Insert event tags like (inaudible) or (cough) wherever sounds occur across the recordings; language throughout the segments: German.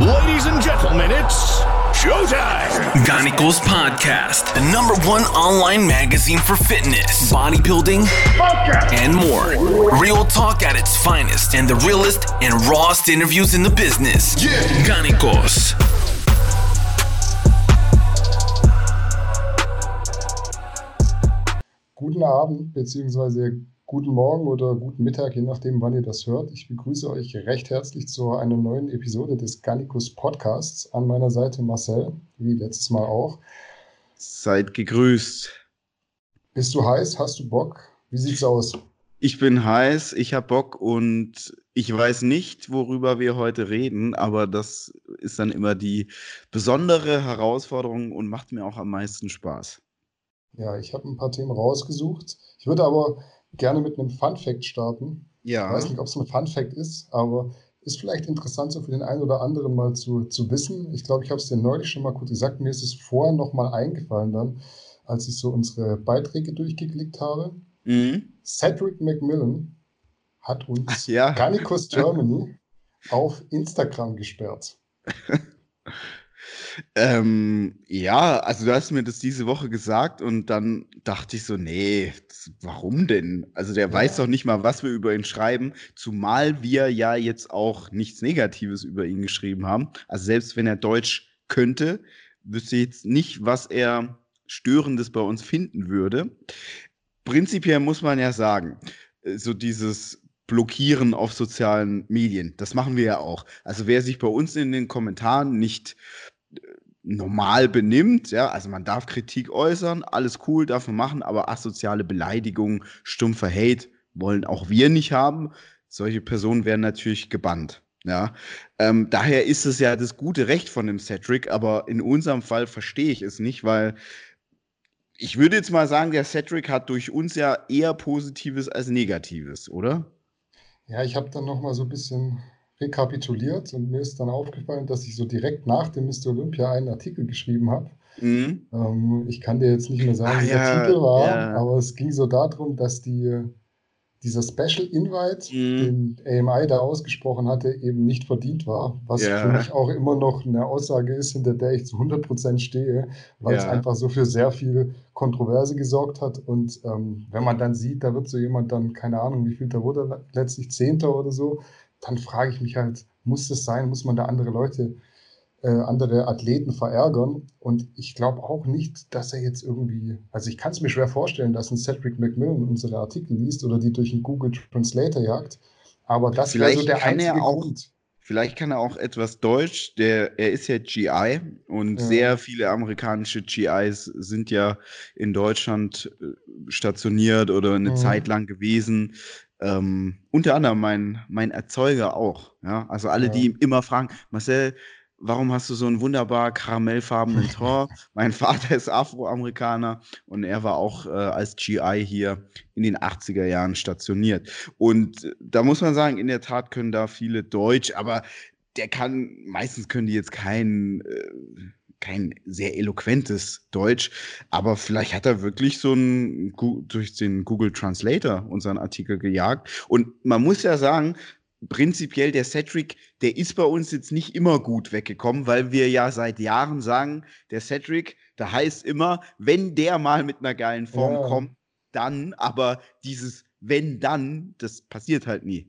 Ladies and gentlemen, it's showtime. Ganicos Podcast, the number one online magazine for fitness, bodybuilding, and more. Real talk at its finest and the realest and rawest interviews in the business. Yeah. Ganicos. Guten Abend beziehungsweise guten Morgen oder guten Mittag, je nachdem, wann ihr das hört. Ich begrüße euch recht herzlich zu einer neuen Episode des Gannikus Podcasts. An meiner Seite Marcel, wie letztes Mal auch. Seid gegrüßt. Bist du heiß? Hast du Bock? Wie sieht's aus? Ich bin heiß, ich hab Bock und ich weiß nicht, worüber wir heute reden, aber das ist dann immer die besondere Herausforderung und macht mir auch am meisten Spaß. Ja, ich habe ein paar Themen rausgesucht. Ich würde aber gerne mit einem Fun Fact starten. Ja. Ich weiß nicht, ob es ein Fun Fact ist, aber ist vielleicht interessant, so für den einen oder anderen mal zu, zu wissen. Ich glaube, ich habe es dir neulich schon mal kurz gesagt. Mir ist es vorher noch mal eingefallen dann, als ich so unsere Beiträge durchgeklickt habe. Mhm. Cedric McMillan hat uns Ach ja. Garnicus Germany auf Instagram gesperrt. (laughs) Ähm, ja, also du hast mir das diese Woche gesagt und dann dachte ich so, nee, warum denn? Also der weiß doch nicht mal, was wir über ihn schreiben, zumal wir ja jetzt auch nichts Negatives über ihn geschrieben haben. Also selbst wenn er Deutsch könnte, wüsste ich jetzt nicht, was er Störendes bei uns finden würde. Prinzipiell muss man ja sagen, äh, so dieses Blockieren auf sozialen Medien, das machen wir ja auch. Also wer sich bei uns in den Kommentaren nicht normal benimmt, ja, also man darf Kritik äußern, alles cool, darf man machen, aber asoziale Beleidigungen, stumpfer Hate wollen auch wir nicht haben. Solche Personen werden natürlich gebannt. Ja, ähm, daher ist es ja das gute Recht von dem Cedric, aber in unserem Fall verstehe ich es nicht, weil ich würde jetzt mal sagen, der Cedric hat durch uns ja eher Positives als Negatives, oder? Ja, ich habe dann noch mal so ein bisschen rekapituliert und mir ist dann aufgefallen, dass ich so direkt nach dem Mr. Olympia einen Artikel geschrieben habe. Mhm. Ähm, ich kann dir jetzt nicht mehr sagen, Ah, wie der ja, Titel war, ja. aber es ging so darum, dass die, dieser Special Invite, Mhm. den AMI da ausgesprochen hatte, eben nicht verdient war. Was Ja. für mich auch immer noch eine Aussage ist, hinter der ich zu 100% stehe, weil es einfach so für sehr viel Kontroverse gesorgt hat. Und ähm, wenn man dann sieht, da wird so jemand dann, keine Ahnung, wie viel da wurde, letztlich Zehnter oder so, dann frage ich mich halt, muss das sein? Muss man da andere Leute äh, andere Athleten verärgern. Und ich glaube auch nicht, dass er jetzt irgendwie, also ich kann es mir schwer vorstellen, dass ein Cedric McMillan unsere Artikel liest oder die durch einen Google Translator jagt. Aber das wäre so der kann er einzige auch- Grund. Vielleicht kann er auch etwas Deutsch. Der, er ist ja GI und Ja. sehr viele amerikanische GIs sind ja in Deutschland äh, stationiert oder eine Mhm. Zeit lang gewesen. Ähm, unter anderem mein, mein Erzeuger auch. Ja? Also alle, Ja. die immer fragen, Marcel, warum hast du so einen wunderbar karamellfarbenen (laughs) Tor? mein Vater ist Afroamerikaner und er war auch äh, als GI hier in den 80er Jahren stationiert. Und da muss man sagen, in der Tat können da viele Deutsch, aber der kann, meistens können die jetzt kein, äh, kein sehr eloquentes Deutsch, aber vielleicht hat er wirklich so ein, Gu- durch den Google Translator unseren Artikel gejagt. Und man muss ja sagen, prinzipiell der Cedric, der ist bei uns jetzt nicht immer gut weggekommen, weil wir ja seit Jahren sagen, der Cedric, da heißt immer, wenn der mal mit einer geilen Form Ja. kommt, dann, aber dieses wenn dann, das passiert halt nie.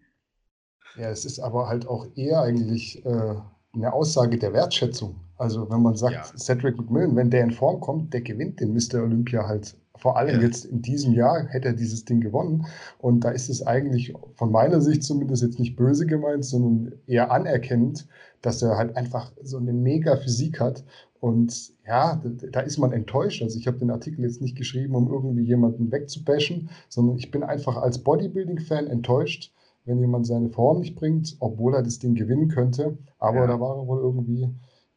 Ja, es ist aber halt auch eher eigentlich äh, eine Aussage der Wertschätzung. Also wenn man sagt, Ja. Cedric McMillan, wenn der in Form kommt, der gewinnt den Mr. Olympia halt. Vor allem Ja. jetzt in diesem Jahr hätte er dieses Ding gewonnen. Und da ist es eigentlich von meiner Sicht zumindest jetzt nicht böse gemeint, sondern eher anerkennend, dass er halt einfach so eine mega Physik hat. Und ja, da, ist man enttäuscht. Also ich habe den Artikel jetzt nicht geschrieben, um irgendwie jemanden wegzubashen, sondern ich bin einfach als Bodybuilding-Fan enttäuscht, wenn jemand seine Form nicht bringt, obwohl er das Ding gewinnen könnte. Aber Ja. da war er wohl irgendwie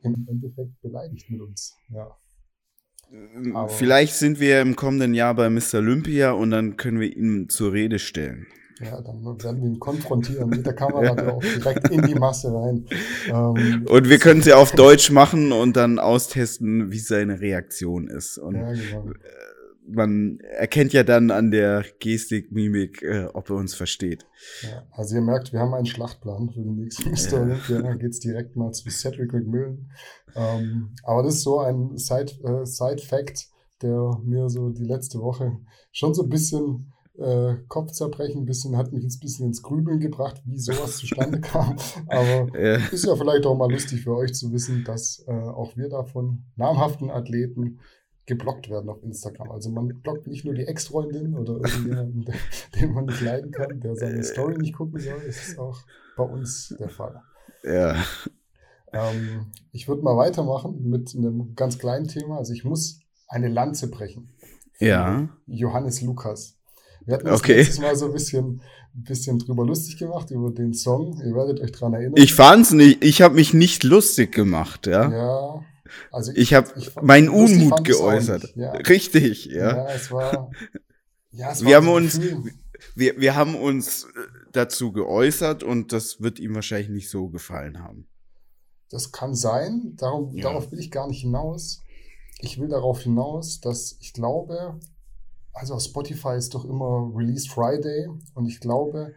im Endeffekt beleidigt mit uns. Ja. Aber- Vielleicht sind wir im kommenden Jahr bei Mr. Olympia und dann können wir ihn zur Rede stellen. Ja, dann werden wir ihn konfrontieren mit der Kamera drauf, direkt in die Masse rein. Ähm, Und wir können sie auf Deutsch machen und dann austesten, wie seine Reaktion ist. Und ja, genau. Man erkennt ja dann an der Gestik, Mimik, äh, ob er uns versteht. Ja, also ihr merkt, wir haben einen Schlachtplan für den nächsten Mr. Olympia. Da geht es direkt mal zu Cedric McMillan. Ähm, aber das ist so ein Side-Fact, äh, Side der mir so die letzte Woche schon so ein bisschen äh, Kopfzerbrechen, ein bisschen, hat mich jetzt ein bisschen ins Grübeln gebracht, wie sowas zustande (laughs) kam. Aber ja. ist ja vielleicht auch mal lustig für euch zu wissen, dass äh, auch wir davon namhaften Athleten geblockt werden auf Instagram. Also man blockt nicht nur die Ex-Freundin oder irgendjemanden, den man nicht leiden kann, der seine Story nicht gucken soll. Das ist auch bei uns der Fall. Ja. Ähm, ich würde mal weitermachen mit einem ganz kleinen Thema. Also ich muss eine Lanze brechen. Ja. Johannes Lukas. Wir hatten uns okay. letztes Mal so ein bisschen, bisschen drüber lustig gemacht, über den Song. Ihr werdet euch dran erinnern. Ich fand's nicht, ich habe mich nicht lustig gemacht, ja. Ja. Also ich, ich habe meinen Unmut geäußert. Ja. Richtig, ja. Ja, es war. Ja, es wir haben uns, wir, wir haben uns dazu geäußert und das wird ihm wahrscheinlich nicht so gefallen haben. Das kann sein. Darum, ja. Darauf will ich gar nicht hinaus. Ich will darauf hinaus, dass ich glaube, also auf Spotify ist doch immer Release Friday und ich glaube,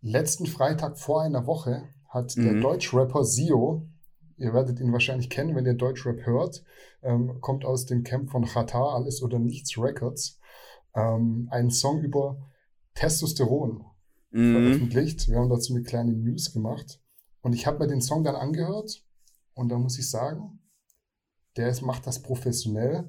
letzten Freitag vor einer Woche hat mhm. der Deutschrapper Sio, ihr werdet ihn wahrscheinlich kennen, wenn ihr Deutschrap hört, ähm, kommt aus dem Camp von Qatar, Alles oder Nichts Records, ähm, einen Song über Testosteron mhm. veröffentlicht. Wir haben dazu eine kleine News gemacht und ich habe mir den Song dann angehört und da muss ich sagen, der ist, macht das professionell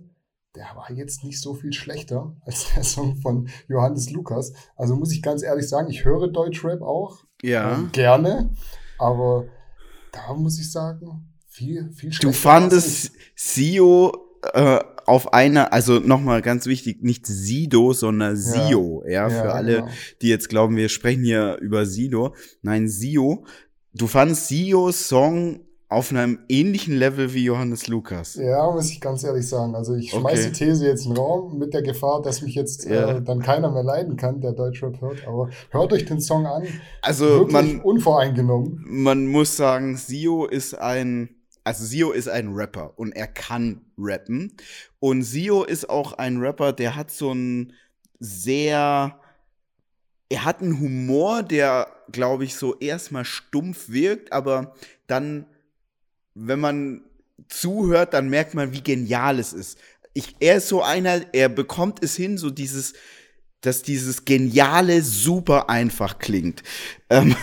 der war jetzt nicht so viel schlechter als der Song von Johannes Lukas. Also muss ich ganz ehrlich sagen, ich höre Deutschrap auch. Ja. Ähm, gerne. Aber da muss ich sagen, viel, viel. Du fandest Sio äh, auf einer, also nochmal ganz wichtig, nicht Sido, sondern Sio, ja, ja für ja, alle, genau. die jetzt glauben, wir sprechen hier über Sido. Nein, Sio. Du fandest Sios Song auf einem ähnlichen Level wie Johannes Lukas. Ja, muss ich ganz ehrlich sagen. Also ich schmeiße okay. die These jetzt in den Raum mit der Gefahr, dass mich jetzt äh, ja. äh, dann keiner mehr leiden kann, der Deutschrap hört. Aber hört euch den Song an. Also man unvoreingenommen. Man muss sagen, Sio ist ein also Sio ist ein Rapper und er kann rappen. Und Sio ist auch ein Rapper, der hat so ein sehr er hat einen Humor, der, glaube ich, so erstmal stumpf wirkt, aber dann wenn man zuhört, dann merkt man, wie genial es ist. Ich, er ist so einer, er bekommt es hin, so dieses, dass dieses Geniale super einfach klingt. Ähm,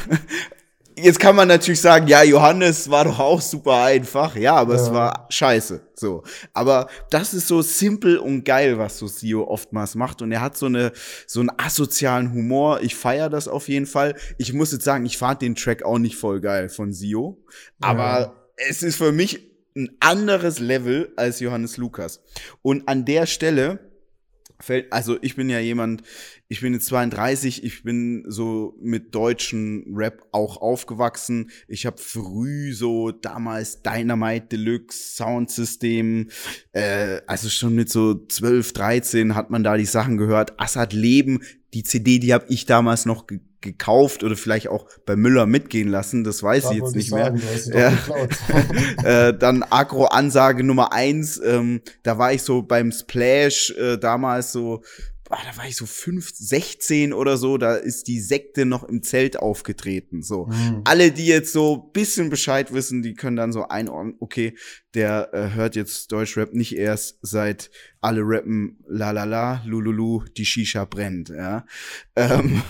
(laughs) jetzt kann man natürlich sagen, ja, Johannes war doch auch super einfach, ja, aber ja. es war scheiße, so. Aber das ist so simpel und geil, was so Sio oftmals macht und er hat so eine, so einen asozialen Humor. Ich feiere das auf jeden Fall. Ich muss jetzt sagen, ich fand den Track auch nicht voll geil von Sio, aber ja es ist für mich ein anderes Level als Johannes Lukas. Und an der Stelle fällt, also ich bin ja jemand, ich bin jetzt 32, ich bin so mit deutschen Rap auch aufgewachsen. Ich habe früh so damals Dynamite Deluxe Soundsystem, äh, also schon mit so 12, 13 hat man da die Sachen gehört. Assad Leben, die CD, die habe ich damals noch gekauft oder vielleicht auch bei Müller mitgehen lassen, das weiß da ich jetzt nicht sagen, mehr. Ja. (laughs) äh, dann Agro-Ansage Nummer eins, ähm, da war ich so beim Splash äh, damals so ah, da war ich so fünf, 16 oder so, da ist die Sekte noch im Zelt aufgetreten. So. Mhm. Alle, die jetzt so bisschen Bescheid wissen, die können dann so einordnen, okay, der äh, hört jetzt Deutschrap nicht erst seit alle rappen la la la, lululu, die Shisha brennt, ja. Ähm,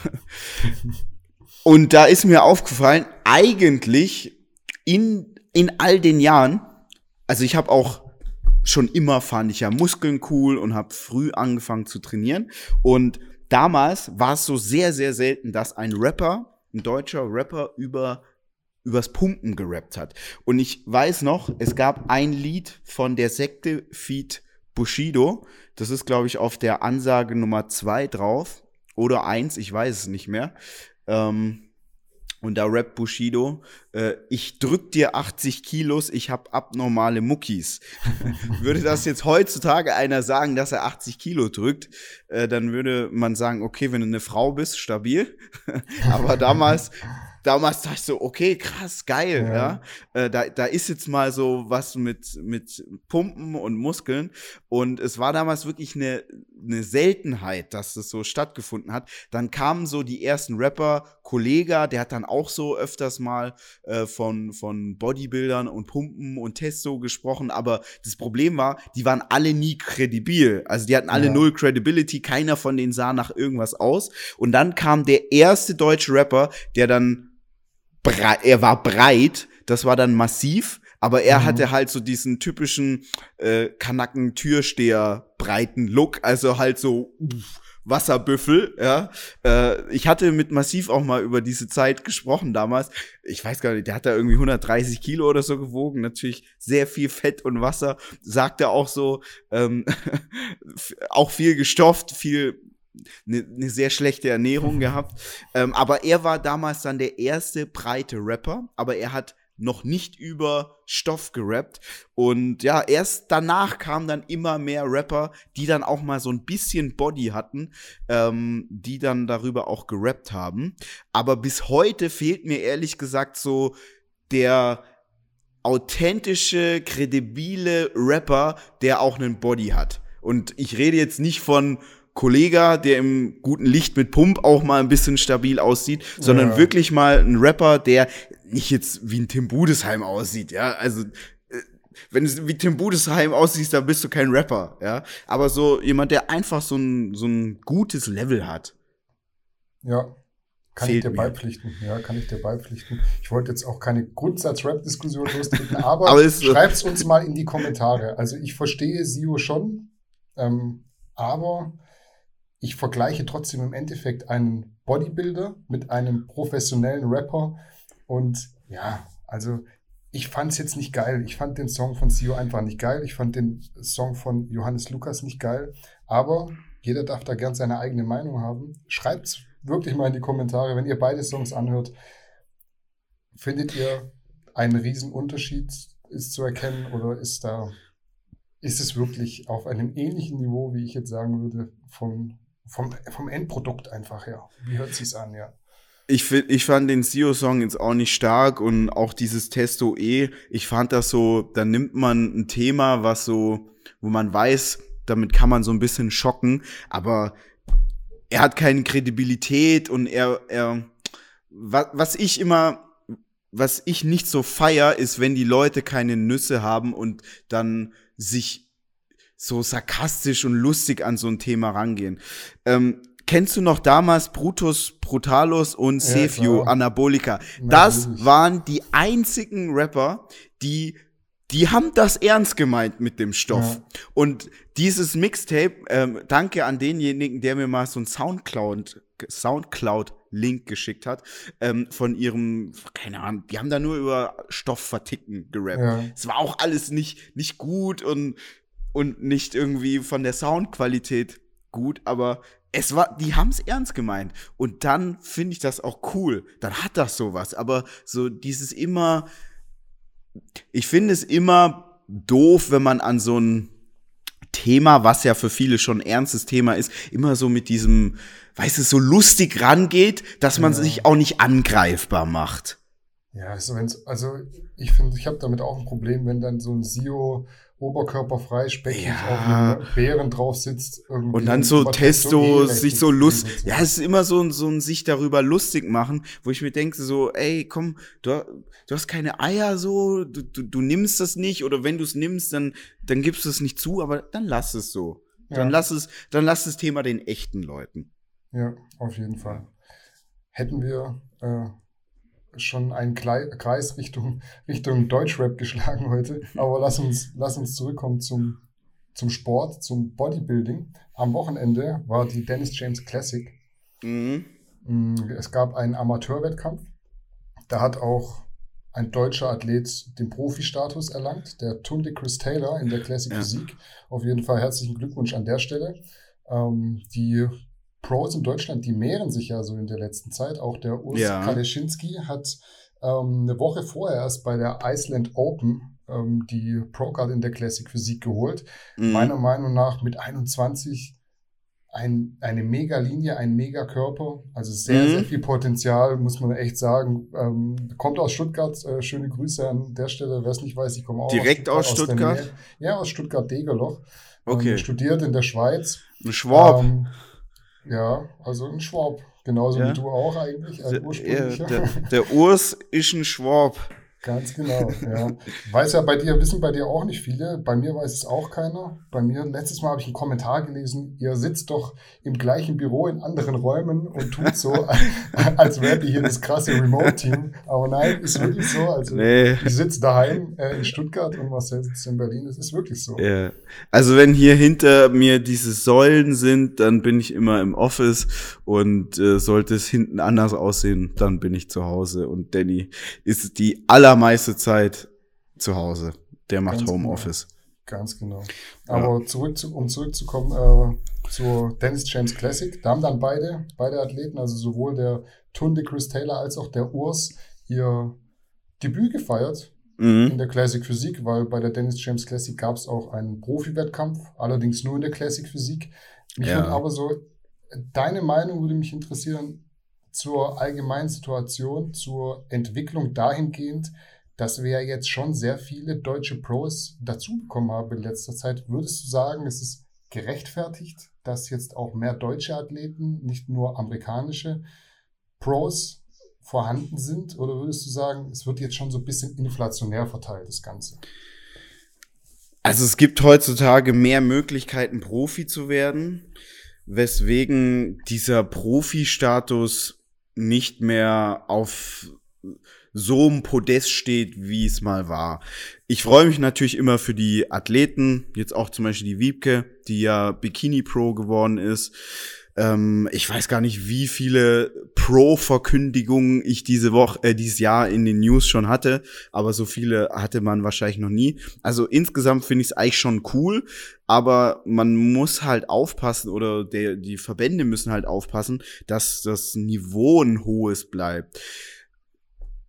(laughs) und da ist mir aufgefallen, eigentlich in, in all den Jahren, also ich habe auch schon immer fand ich ja Muskeln cool und habe früh angefangen zu trainieren. Und damals war es so sehr, sehr selten, dass ein Rapper, ein deutscher Rapper über übers Pumpen gerappt hat. Und ich weiß noch, es gab ein Lied von der Sekte Feed Bushido. Das ist, glaube ich, auf der Ansage Nummer zwei drauf. Oder eins, ich weiß es nicht mehr. Ähm, und da rappt Bushido, äh, ich drück dir 80 Kilos, ich hab abnormale Muckis. (laughs) würde das jetzt heutzutage einer sagen, dass er 80 Kilo drückt, äh, dann würde man sagen, okay, wenn du eine Frau bist, stabil. (laughs) Aber damals damals dachte ich so, okay, krass, geil, ja. ja? Äh, da, da ist jetzt mal so was mit, mit Pumpen und Muskeln. Und es war damals wirklich eine, eine Seltenheit, dass das so stattgefunden hat. Dann kamen so die ersten Rapper, Kollega, der hat dann auch so öfters mal äh, von, von Bodybuildern und Pumpen und Testo gesprochen. Aber das Problem war, die waren alle nie kredibil. Also die hatten alle ja. null Credibility, keiner von denen sah nach irgendwas aus. Und dann kam der erste deutsche Rapper, der dann er war breit, das war dann massiv, aber er mhm. hatte halt so diesen typischen äh, Kanacken-Türsteher breiten Look, also halt so uff, Wasserbüffel, ja. Äh, ich hatte mit Massiv auch mal über diese Zeit gesprochen damals. Ich weiß gar nicht, der hat da irgendwie 130 Kilo oder so gewogen. Natürlich sehr viel Fett und Wasser. Sagte auch so, ähm, (laughs) auch viel gestofft, viel eine ne sehr schlechte Ernährung (laughs) gehabt. Ähm, aber er war damals dann der erste breite Rapper, aber er hat noch nicht über Stoff gerappt. Und ja, erst danach kamen dann immer mehr Rapper, die dann auch mal so ein bisschen Body hatten, ähm, die dann darüber auch gerappt haben. Aber bis heute fehlt mir ehrlich gesagt so der authentische, kredibile Rapper, der auch einen Body hat. Und ich rede jetzt nicht von Kollege, der im guten Licht mit Pump auch mal ein bisschen stabil aussieht, sondern ja. wirklich mal ein Rapper, der nicht jetzt wie ein Tim Budesheim aussieht, ja, also äh, wenn du wie Tim Budesheim aussiehst, dann bist du kein Rapper, ja, aber so jemand, der einfach so ein, so ein gutes Level hat. Ja, kann ich dir mir. beipflichten. Ja, kann ich dir beipflichten. Ich wollte jetzt auch keine Grundsatz-Rap-Diskussion lostreten, (laughs) aber, aber schreibt uns mal in die Kommentare. Also ich verstehe Sio schon, ähm, aber ich vergleiche trotzdem im Endeffekt einen Bodybuilder mit einem professionellen Rapper. Und ja, also ich fand es jetzt nicht geil. Ich fand den Song von Sio einfach nicht geil. Ich fand den Song von Johannes Lukas nicht geil. Aber jeder darf da gern seine eigene Meinung haben. Schreibt es wirklich mal in die Kommentare, wenn ihr beide Songs anhört. Findet ihr einen riesen Unterschied ist zu erkennen oder ist da ist es wirklich auf einem ähnlichen Niveau, wie ich jetzt sagen würde, von vom, vom Endprodukt einfach her. Wie hört sich's an, ja? Ich, ich fand den Sio-Song jetzt auch nicht stark und auch dieses Testo E, ich fand das so, da nimmt man ein Thema, was so, wo man weiß, damit kann man so ein bisschen schocken, aber er hat keine Kredibilität und er, er, was, was ich immer, was ich nicht so feier, ist, wenn die Leute keine Nüsse haben und dann sich so sarkastisch und lustig an so ein Thema rangehen. Ähm, kennst du noch damals Brutus Brutalus und Sefio ja, Anabolika? Das Natürlich. waren die einzigen Rapper, die die haben das ernst gemeint mit dem Stoff. Ja. Und dieses Mixtape, ähm, danke an denjenigen, der mir mal so ein Soundcloud, Soundcloud-Link geschickt hat, ähm, von ihrem, keine Ahnung, die haben da nur über Stoff verticken gerappt. Ja. Es war auch alles nicht, nicht gut und und nicht irgendwie von der Soundqualität gut, aber es war, die haben es ernst gemeint. Und dann finde ich das auch cool. Dann hat das sowas. Aber so dieses immer, ich finde es immer doof, wenn man an so ein Thema, was ja für viele schon ein ernstes Thema ist, immer so mit diesem, weißt du, so lustig rangeht, dass man ja. sich auch nicht angreifbar macht. Ja, also, wenn's, also ich finde, ich habe damit auch ein Problem, wenn dann so ein SEO oberkörperfrei, speckig ja. auf Bären drauf sitzt. Und dann so Testo, sich so lustig. Ja, es ist immer so, so ein sich darüber lustig machen, wo ich mir denke, so, ey, komm, du, du hast keine Eier so, du, du, du nimmst das nicht, oder wenn du es nimmst, dann, dann gibst du es nicht zu, aber dann lass es so. Ja. Dann lass es, dann lass das Thema den echten Leuten. Ja, auf jeden Fall. Hätten wir äh, schon einen Kreis Richtung, (laughs) Richtung Deutschrap geschlagen heute. Aber lass uns, lass uns zurückkommen zum, zum Sport, zum Bodybuilding. Am Wochenende war die Dennis James Classic. Mhm. Mm, es gab einen Amateurwettkampf. Da hat auch ein deutscher Athlet den Profi-Status erlangt, der Tunde Chris Taylor in der Classic ja. Physik. Auf jeden Fall herzlichen Glückwunsch an der Stelle. Ähm, die Pros in Deutschland, die mehren sich ja so in der letzten Zeit. Auch der Urs ja. Kaleschinski hat ähm, eine Woche vorher erst bei der Iceland Open ähm, die Pro-Card in der Classic Physik geholt. Mhm. Meiner Meinung nach mit 21 ein, eine Mega-Linie, ein Mega-Körper, also sehr, mhm. sehr viel Potenzial, muss man echt sagen. Ähm, kommt aus Stuttgart, äh, schöne Grüße an der Stelle, wer es nicht weiß, ich komme auch Direkt aus Stuttgart? Aus Stuttgart? ja, aus Stuttgart-Degerloch. Okay. Ähm, studiert in der Schweiz. Ein Schwab. Ähm, ja, also ein Schwab. Genauso ja. wie du auch eigentlich, ursprünglicher. Der, der, der Urs ist ein Schwab. Ganz genau, ja. Weiß ja bei dir, wissen bei dir auch nicht viele. Bei mir weiß es auch keiner. Bei mir, letztes Mal habe ich einen Kommentar gelesen, ihr sitzt doch im gleichen Büro in anderen Räumen und tut so, (laughs) als wärt ihr hier das krasse Remote-Team. Aber nein, ist wirklich so. Also nee. ich sitze daheim äh, in Stuttgart und Marcel sitzt in Berlin. Es ist wirklich so. Ja. Also wenn hier hinter mir diese Säulen sind, dann bin ich immer im Office und äh, sollte es hinten anders aussehen, dann bin ich zu Hause. Und Danny ist die aller allermeiste Zeit zu Hause. Der macht Ganz genau. Homeoffice. Genau. Ganz genau. Aber ja. zurück zu, um zurückzukommen äh, zur Dennis James Classic, da haben dann beide, beide Athleten, also sowohl der Tunde Chris Taylor als auch der Urs, ihr Debüt gefeiert mhm. in der Classic Physik, weil bei der Dennis James Classic gab es auch einen Profi-Wettkampf, allerdings nur in der Classic Physik. Mich ja. würde aber so, deine Meinung würde mich interessieren, zur allgemeinen Situation, zur Entwicklung dahingehend, dass wir jetzt schon sehr viele deutsche Pros dazu bekommen haben in letzter Zeit. Würdest du sagen, es ist gerechtfertigt, dass jetzt auch mehr deutsche Athleten, nicht nur amerikanische Pros vorhanden sind? Oder würdest du sagen, es wird jetzt schon so ein bisschen inflationär verteilt, das Ganze? Also es gibt heutzutage mehr Möglichkeiten, Profi zu werden, weswegen dieser Profi-Status nicht mehr auf so einem Podest steht, wie es mal war. Ich freue mich natürlich immer für die Athleten, jetzt auch zum Beispiel die Wiebke, die ja Bikini Pro geworden ist. Ähm, ich weiß gar nicht, wie viele Pro-Verkündigungen ich diese Woche, äh, dieses Jahr in den News schon hatte, aber so viele hatte man wahrscheinlich noch nie. Also insgesamt finde ich es eigentlich schon cool, aber man muss halt aufpassen oder der, die Verbände müssen halt aufpassen, dass das Niveau ein hohes bleibt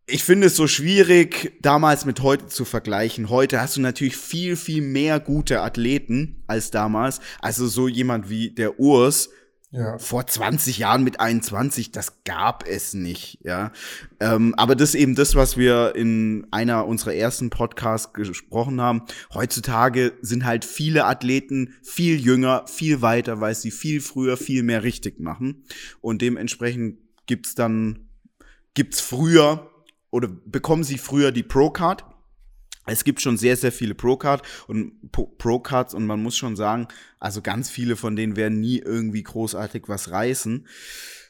ich finde es so schwierig, damals mit heute zu vergleichen. Heute hast du natürlich viel, viel mehr gute Athleten als damals. Also so jemand wie der Urs, ja. Vor 20 Jahren mit 21, das gab es nicht, ja. Ähm, aber das ist eben das, was wir in einer unserer ersten Podcasts gesprochen haben. Heutzutage sind halt viele Athleten viel jünger, viel weiter, weil sie viel früher, viel mehr richtig machen. Und dementsprechend gibt's dann, gibt's früher oder bekommen sie früher die Pro-Card es gibt schon sehr, sehr viele Pro-Card und Pro-Cards und man muss schon sagen, also ganz viele von denen werden nie irgendwie großartig was reißen.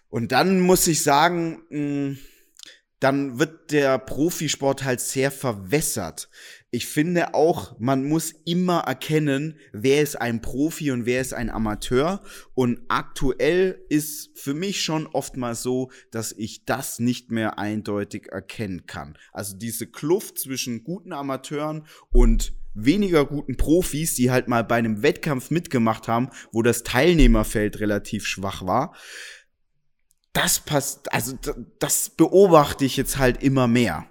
Und dann muss ich sagen, mh, dann wird der Profisport halt sehr verwässert. Ich finde auch, man muss immer erkennen, wer ist ein Profi und wer ist ein Amateur. Und aktuell ist für mich schon oftmals so, dass ich das nicht mehr eindeutig erkennen kann. Also diese Kluft zwischen guten Amateuren und weniger guten Profis, die halt mal bei einem Wettkampf mitgemacht haben, wo das Teilnehmerfeld relativ schwach war das passt, also das beobachte ich jetzt halt immer mehr.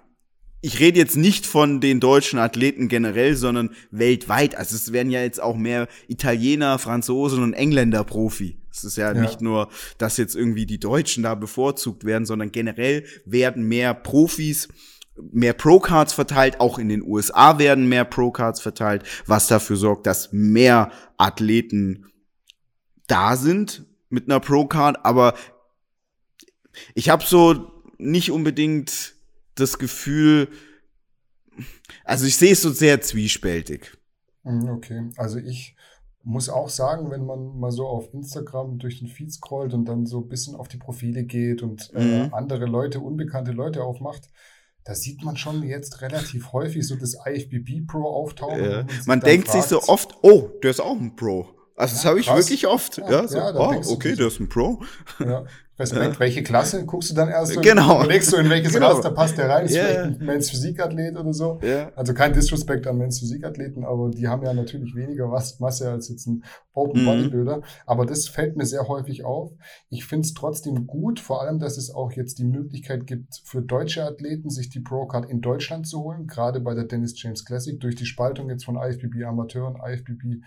Ich rede jetzt nicht von den deutschen Athleten generell, sondern weltweit. Also es werden ja jetzt auch mehr Italiener, Franzosen und Engländer Profi. Es ist ja, ja, nicht nur, dass jetzt irgendwie die Deutschen da bevorzugt werden, sondern generell werden mehr Profis, mehr Pro-Cards verteilt. Auch in den USA werden mehr Pro-Cards verteilt, was dafür sorgt, dass mehr Athleten da sind mit einer Pro-Card. Aber ich habe so nicht unbedingt das Gefühl, also ich sehe es so sehr zwiespältig. Mhm, okay, also ich muss auch sagen, wenn man mal so auf Instagram durch den Feed scrollt und dann so ein bisschen auf die Profile geht und äh, mhm. andere Leute, unbekannte Leute aufmacht, da sieht man schon jetzt relativ häufig so das IFBB Pro auftauchen. Ja. Man denkt fragt, sich so oft, oh, der ist auch ein Pro. Also das habe ich wirklich oft. Ja, ja so, ja, oh, okay, der ist ein Pro. Ja. (laughs) Respekt, ja. welche Klasse guckst du dann erst? Genau. Und überlegst du, in welches genau. Raster passt der rein? Ist yeah. vielleicht ein Men's Physikathlet oder so? Yeah. Also kein Disrespect an Men's Physikathleten, aber die haben ja natürlich weniger Masse als jetzt ein Open mhm. Bodybuilder. Aber das fällt mir sehr häufig auf. Ich finde es trotzdem gut, vor allem, dass es auch jetzt die Möglichkeit gibt, für deutsche Athleten sich die Pro-Card in Deutschland zu holen, gerade bei der Dennis James Classic, durch die Spaltung jetzt von IFBB Amateur und IFBB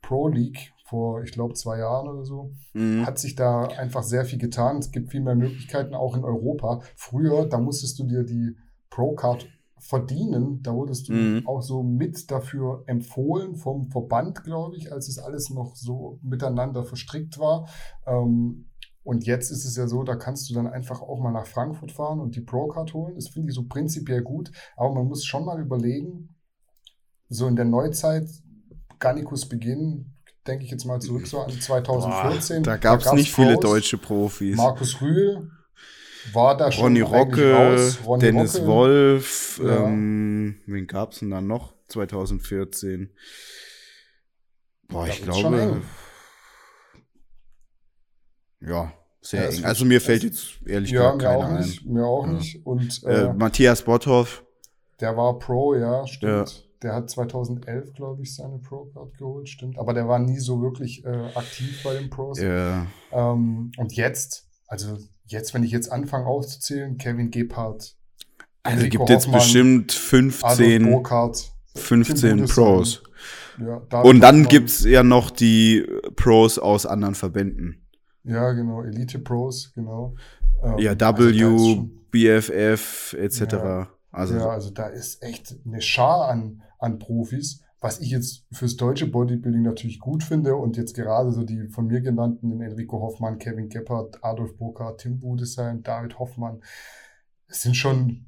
Pro League vor, ich glaube, zwei Jahren oder so, mhm. hat sich da einfach sehr viel getan. Es gibt viel mehr Möglichkeiten, auch in Europa. Früher, da musstest du dir die Pro-Card verdienen. Da wurdest du mhm. auch so mit dafür empfohlen vom Verband, glaube ich, als es alles noch so miteinander verstrickt war. Ähm, und jetzt ist es ja so, da kannst du dann einfach auch mal nach Frankfurt fahren und die Pro-Card holen. Das finde ich so prinzipiell gut. Aber man muss schon mal überlegen, so in der Neuzeit, Garnicus Beginn, denke ich jetzt mal zurück so an 2014. Boah, da gab es nicht viele deutsche Profis. Markus Rühl war da schon Ronny Rocke, Ronny Dennis Rocke. Wolf, ja. ähm, wen gab es denn dann noch 2014? Boah, ich glaube. Ja, sehr ja, eng. Also mir fällt jetzt ehrlich ja, gesagt keiner ein. Nicht, mir auch ja. nicht. Und, äh, äh, Matthias Botthoff. Der war Pro, ja, stimmt. Der hat 2011, glaube ich, seine Pro-Card geholt, stimmt. Aber der war nie so wirklich äh, aktiv bei den Pros. Ja. Ähm, und jetzt, also jetzt, wenn ich jetzt anfange aufzuzählen, Kevin Gebhardt. Also gibt Hoffmann, jetzt bestimmt 15, Burkhardt, 15 Pros. Ja, und dann gibt es ja noch die Pros aus anderen Verbänden. Ja, genau, Elite Pros, genau. Ähm, ja, W, also BFF etc. Ja, also, ja, also da ist echt eine Schar an, an Profis, was ich jetzt fürs deutsche Bodybuilding natürlich gut finde und jetzt gerade so die von mir genannten, Enrico Hoffmann, Kevin Gebhardt, Adolf Burkhardt, Tim Budesheim, David Hoffmann, es sind schon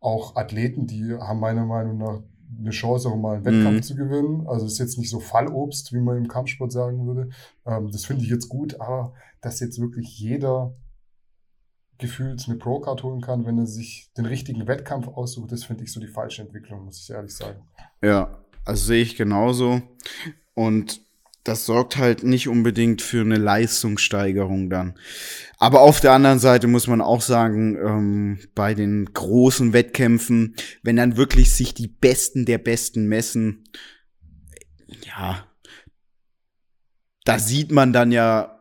auch Athleten, die haben meiner Meinung nach eine Chance, auch mal einen Wettkampf mhm. zu gewinnen. Also ist jetzt nicht so Fallobst, wie man im Kampfsport sagen würde. Ähm, das finde ich jetzt gut, aber dass jetzt wirklich jeder gefühlt eine Pro-Card holen kann, wenn er sich den richtigen Wettkampf aussucht, das finde ich so die falsche Entwicklung, muss ich ehrlich sagen. Ja, also sehe ich genauso. Und das sorgt halt nicht unbedingt für eine Leistungssteigerung dann. Aber auf der anderen Seite muss man auch sagen, ähm, bei den großen Wettkämpfen, wenn dann wirklich sich die Besten der Besten messen, ja, da sieht man dann ja,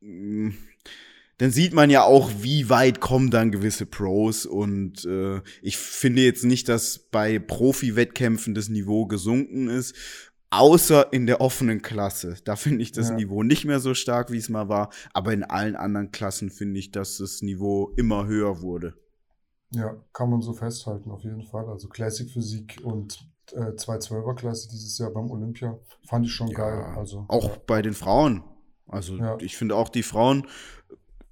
mm, dann sieht man ja auch, wie weit kommen dann gewisse Pros. Und äh, ich finde jetzt nicht, dass bei Profi-Wettkämpfen das Niveau gesunken ist. Außer in der offenen Klasse. Da finde ich das ja. Niveau nicht mehr so stark, wie es mal war. Aber in allen anderen Klassen finde ich, dass das Niveau immer höher wurde. Ja, kann man so festhalten, auf jeden Fall. Also Classic Physik und äh, 212er Klasse dieses Jahr beim Olympia fand ich schon ja, geil. Also, auch ja. bei den Frauen. Also ich finde auch die Frauen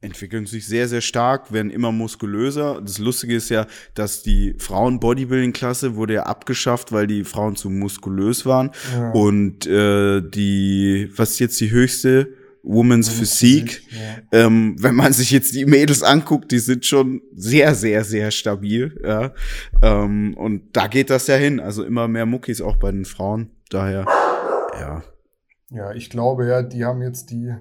entwickeln sich sehr, sehr stark, werden immer muskulöser. Das Lustige ist ja, dass die Frauen-Bodybuilding-Klasse wurde ja abgeschafft, weil die Frauen zu muskulös waren. Ja. Und äh, die, was ist jetzt die höchste? Women's Physik. Ja. Ähm, wenn man sich jetzt die Mädels anguckt, die sind schon sehr, sehr, sehr stabil. Ja. Ähm, und da geht das ja hin. Also immer mehr Muckis auch bei den Frauen. Daher, ja. Ja, ich glaube ja, die haben jetzt die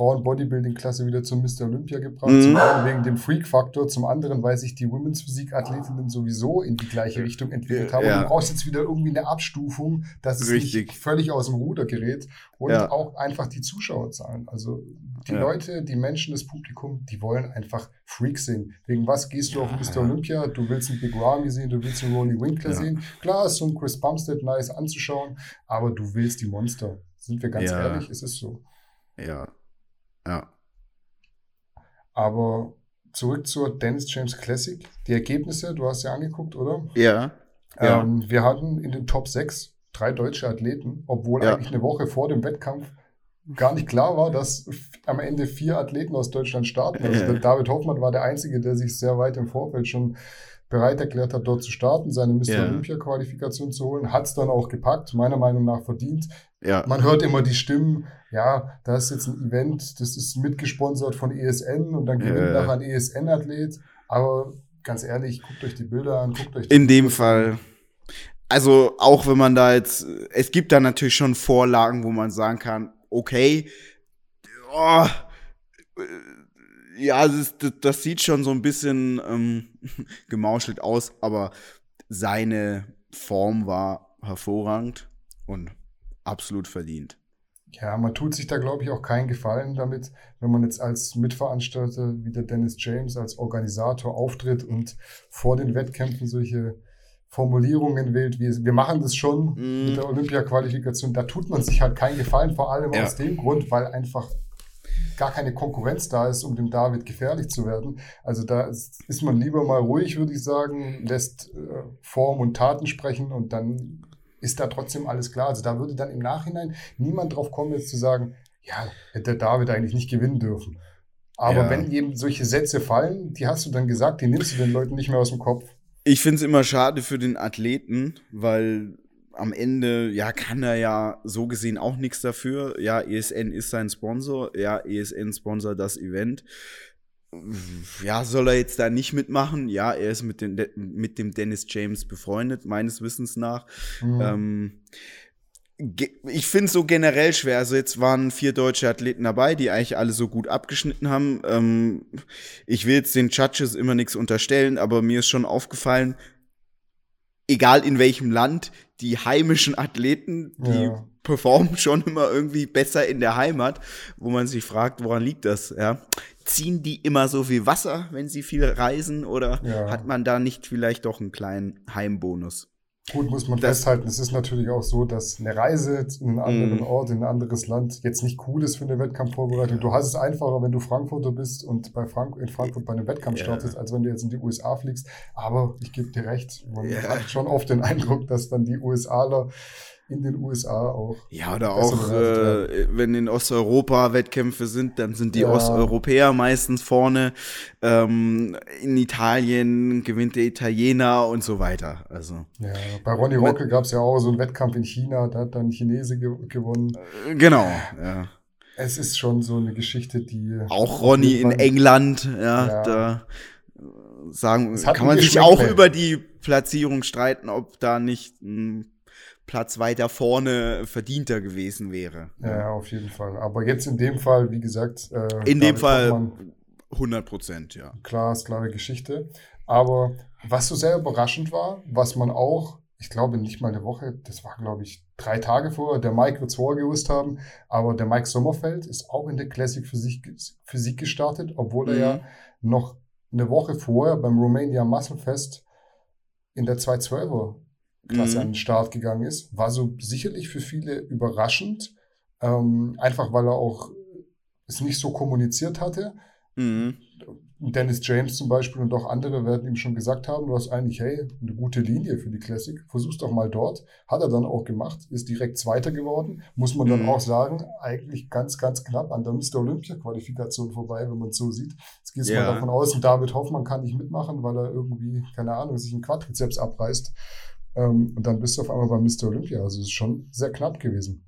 Frauen-Bodybuilding-Klasse wieder zum Mr. Olympia gebracht. Mhm. Zum einen wegen dem Freak-Faktor, zum anderen, weil sich die Women's Physik-Athletinnen sowieso in die gleiche Richtung entwickelt haben. Ja. Und du brauchst jetzt wieder irgendwie eine Abstufung, dass es Richtig. nicht völlig aus dem Ruder gerät und ja. auch einfach die Zuschauerzahlen. Also die ja. Leute, die Menschen, das Publikum, die wollen einfach Freaks sehen. Wegen was gehst du auf Mr. Olympia? Du willst einen Big Ramy sehen, du willst einen Ronnie Winkler sehen. Klar ist so ein Chris Bumstead nice anzuschauen, aber du willst die Monster. Sind wir ganz ehrlich, es ist so. Ja, ja. Aber zurück zur Dennis James Classic. Die Ergebnisse, du hast ja angeguckt, oder? Ja. Ähm, Wir hatten in den Top 6 drei deutsche Athleten, obwohl ja. eigentlich eine Woche vor dem Wettkampf gar nicht klar war, dass am Ende vier Athleten aus Deutschland starten. Also ja. David Hoffmann war der Einzige, der sich sehr weit im Vorfeld schon bereit erklärt hat, dort zu starten, seine Mr. Ja. Olympia-Qualifikation zu holen, hat es dann auch gepackt, meiner Meinung nach verdient. Ja. Man hört immer die Stimmen, ja, da ist jetzt ein Event, das ist mitgesponsert von ESN und dann gewinnt ja. nachher ein ESN-Athlet. Aber ganz ehrlich, guckt euch die Bilder an, guckt euch In dem Fall. Also auch wenn man da jetzt, es gibt da natürlich schon Vorlagen, wo man sagen kann, okay, oh, ja, das, das, sieht schon so ein bisschen ähm, (laughs) gemauschelt aus, aber seine Form war hervorragend und absolut verdient. Ja, man tut sich da, glaube ich, auch keinen Gefallen damit, wenn man jetzt als Mitveranstalter wie der Dennis James als Organisator auftritt und vor den Wettkämpfen solche Formulierungen wählt, wie wir machen das schon mm. mit der Olympia-Qualifikation, da tut man sich halt keinen Gefallen, vor allem ja. aus dem Grund, weil einfach gar keine Konkurrenz da ist, um dem David gefährlich zu werden. Also da ist, ist man lieber mal ruhig, würde ich sagen, lässt äh, Form und Taten sprechen und dann ist da trotzdem alles klar. Also da würde dann im Nachhinein niemand drauf kommen, jetzt zu sagen, ja, hätte der David eigentlich nicht gewinnen dürfen. Aber ja. wenn eben solche Sätze fallen, die hast du dann gesagt, die nimmst du den Leuten nicht mehr aus dem Kopf. Ich finde es immer schade für den Athleten, weil am Ende, ja, kann er ja so gesehen auch nichts dafür. Ja, ESN ist sein Sponsor. Ja, ESN sponsor das Event. Ja, soll er jetzt da nicht mitmachen? Ja, er ist mit, den, mit dem Dennis James befreundet, meines Wissens nach. Mhm. Ähm, ich finde es so generell schwer. Also jetzt waren vier deutsche Athleten dabei, die eigentlich alle so gut abgeschnitten haben. Ähm, ich will jetzt den Judges immer nichts unterstellen, aber mir ist schon aufgefallen, egal in welchem Land, die heimischen Athleten, die ja. performen schon immer irgendwie besser in der Heimat, wo man sich fragt, woran liegt das? Ja? Ziehen die immer so viel Wasser, wenn sie viel reisen, oder ja. hat man da nicht vielleicht doch einen kleinen Heimbonus? Gut, muss man das, festhalten. Es ist natürlich auch so, dass eine Reise in einen anderen mm. Ort, in ein anderes Land jetzt nicht cool ist für eine Wettkampfvorbereitung. Du hast es einfacher, wenn du Frankfurter bist und bei Frank in Frankfurt bei einem Wettkampf yeah. startest, als wenn du jetzt in die USA fliegst. Aber ich gebe dir recht, man yeah. hat schon oft den Eindruck, dass dann die USAler in den USA auch. Ja, oder auch, äh, wenn in Osteuropa Wettkämpfe sind, dann sind die ja. Osteuropäer meistens vorne. Ähm, in Italien gewinnt der Italiener und so weiter. Also, ja, bei Ronny Rocke gab es ja auch so einen Wettkampf in China, da hat dann Chinese ge gewonnen. Äh, genau, ja. Es ist schon so eine Geschichte, die. Auch Ronny in England, ja, ja. da sagen, kann man sich auch über die Platzierung streiten, ob da nicht ein Platz weiter vorne verdienter gewesen wäre. Ja, auf jeden Fall. Aber jetzt in dem Fall, wie gesagt. Äh, in dem Fall 100 Prozent, ja. Klar, ist klare Geschichte. Aber was so sehr überraschend war, was man auch, ich glaube nicht mal eine Woche, das war glaube ich drei Tage vorher, der Mike wird es vorher gewusst haben, aber der Mike Sommerfeld ist auch in der Classic Physik, Physik gestartet, obwohl mhm. er ja noch eine Woche vorher beim Romania Muscle Fest in der 212er Klasse mhm. an den Start gegangen ist. War so sicherlich für viele überraschend, ähm, einfach weil er auch es nicht so kommuniziert hatte. Mhm. Dennis James zum Beispiel und auch andere werden ihm schon gesagt haben, du hast eigentlich, hey, eine gute Linie für die Classic, versuch's doch mal dort. Hat er dann auch gemacht, ist direkt Zweiter geworden. Muss man dann mhm. auch sagen, eigentlich ganz, ganz knapp an der Mr. Olympia-Qualifikation vorbei, wenn man es so sieht. Jetzt gehst du ja. mal davon aus, David Hoffmann kann nicht mitmachen, weil er irgendwie, keine Ahnung, sich einen Quadrizeps abreißt. Ähm, und dann bist du auf einmal bei Mr. Olympia. Also es ist schon sehr knapp gewesen.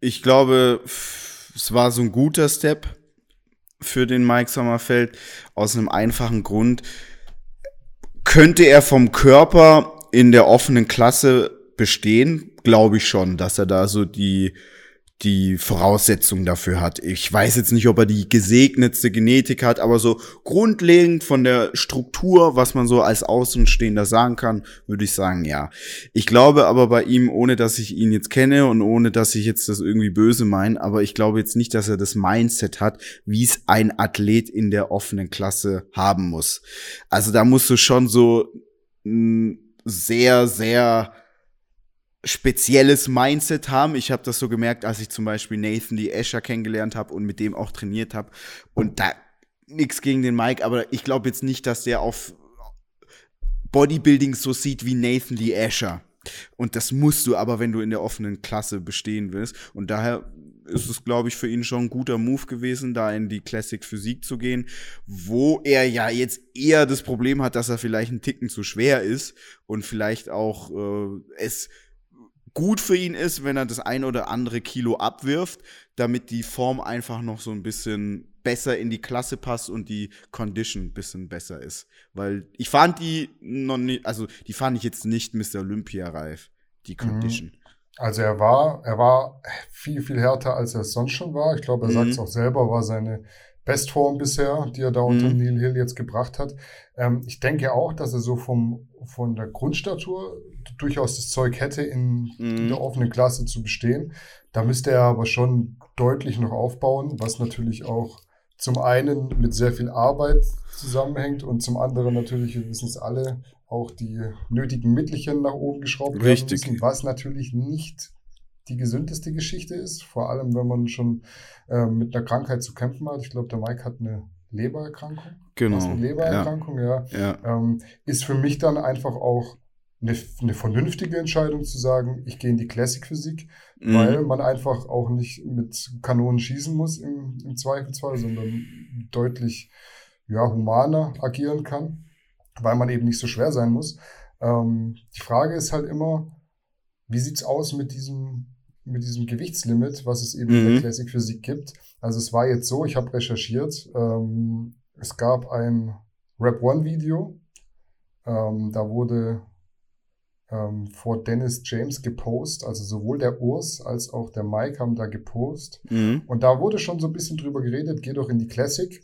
Ich glaube, es war so ein guter Step für den Mike Sommerfeld aus einem einfachen Grund. Könnte er vom Körper in der offenen Klasse bestehen? Glaube ich schon, dass er da so die die Voraussetzung dafür hat. Ich weiß jetzt nicht, ob er die gesegnetste Genetik hat, aber so grundlegend von der Struktur, was man so als Außenstehender sagen kann, würde ich sagen, ja. Ich glaube aber bei ihm, ohne dass ich ihn jetzt kenne und ohne dass ich jetzt das irgendwie böse meine, aber ich glaube jetzt nicht, dass er das Mindset hat, wie es ein Athlet in der offenen Klasse haben muss. Also da musst du schon so sehr, sehr spezielles Mindset haben. Ich habe das so gemerkt, als ich zum Beispiel Nathan Lee Escher kennengelernt habe und mit dem auch trainiert habe. Und da nichts gegen den Mike, aber ich glaube jetzt nicht, dass der auf Bodybuilding so sieht wie Nathan Lee Escher. Und das musst du aber, wenn du in der offenen Klasse bestehen willst. Und daher ist es, glaube ich, für ihn schon ein guter Move gewesen, da in die Classic Physik zu gehen, wo er ja jetzt eher das Problem hat, dass er vielleicht ein Ticken zu schwer ist und vielleicht auch äh, es gut für ihn ist, wenn er das ein oder andere Kilo abwirft, damit die Form einfach noch so ein bisschen besser in die Klasse passt und die Condition ein bisschen besser ist. Weil ich fand die noch nicht, also die fand ich jetzt nicht Mr. Olympia reif, die mhm. Condition. Also er war, er war viel, viel härter, als er es sonst schon war. Ich glaube, er mhm. sagt es auch selber, war seine Bestform bisher, die er da unter mhm. Neil Hill jetzt gebracht hat. Ähm, ich denke auch, dass er so vom, von der Grundstatur durchaus das Zeug hätte, in, mhm. in der offenen Klasse zu bestehen. Da müsste er aber schon deutlich noch aufbauen, was natürlich auch zum einen mit sehr viel Arbeit zusammenhängt und zum anderen natürlich, wir wissen es alle, auch die nötigen Mittelchen nach oben geschraubt werden Richtig. müssen, was natürlich nicht die gesündeste Geschichte ist, vor allem wenn man schon äh, mit einer Krankheit zu kämpfen hat. Ich glaube, der Mike hat eine Lebererkrankung. Genau. Eine Lebererkrankung, ja. Ja. Ähm, ist für mich dann einfach auch eine, eine vernünftige Entscheidung zu sagen, ich gehe in die Classic Physik, Mhm. weil man einfach auch nicht mit Kanonen schießen muss im, im Zweifelsfall, sondern deutlich ja, humaner agieren kann, weil man eben nicht so schwer sein muss. Ähm, die Frage ist halt immer, wie sieht's aus mit diesem, mit diesem Gewichtslimit, was es eben in Mhm. der Classic Physik gibt? Also es war jetzt so, ich habe recherchiert, ähm, es gab ein Rap One Video, ähm, da wurde ähm, vor Dennis James gepostet, also sowohl der Urs als auch der Mike haben da gepostet. Mhm. Und da wurde schon so ein bisschen drüber geredet, geh doch in die Classic.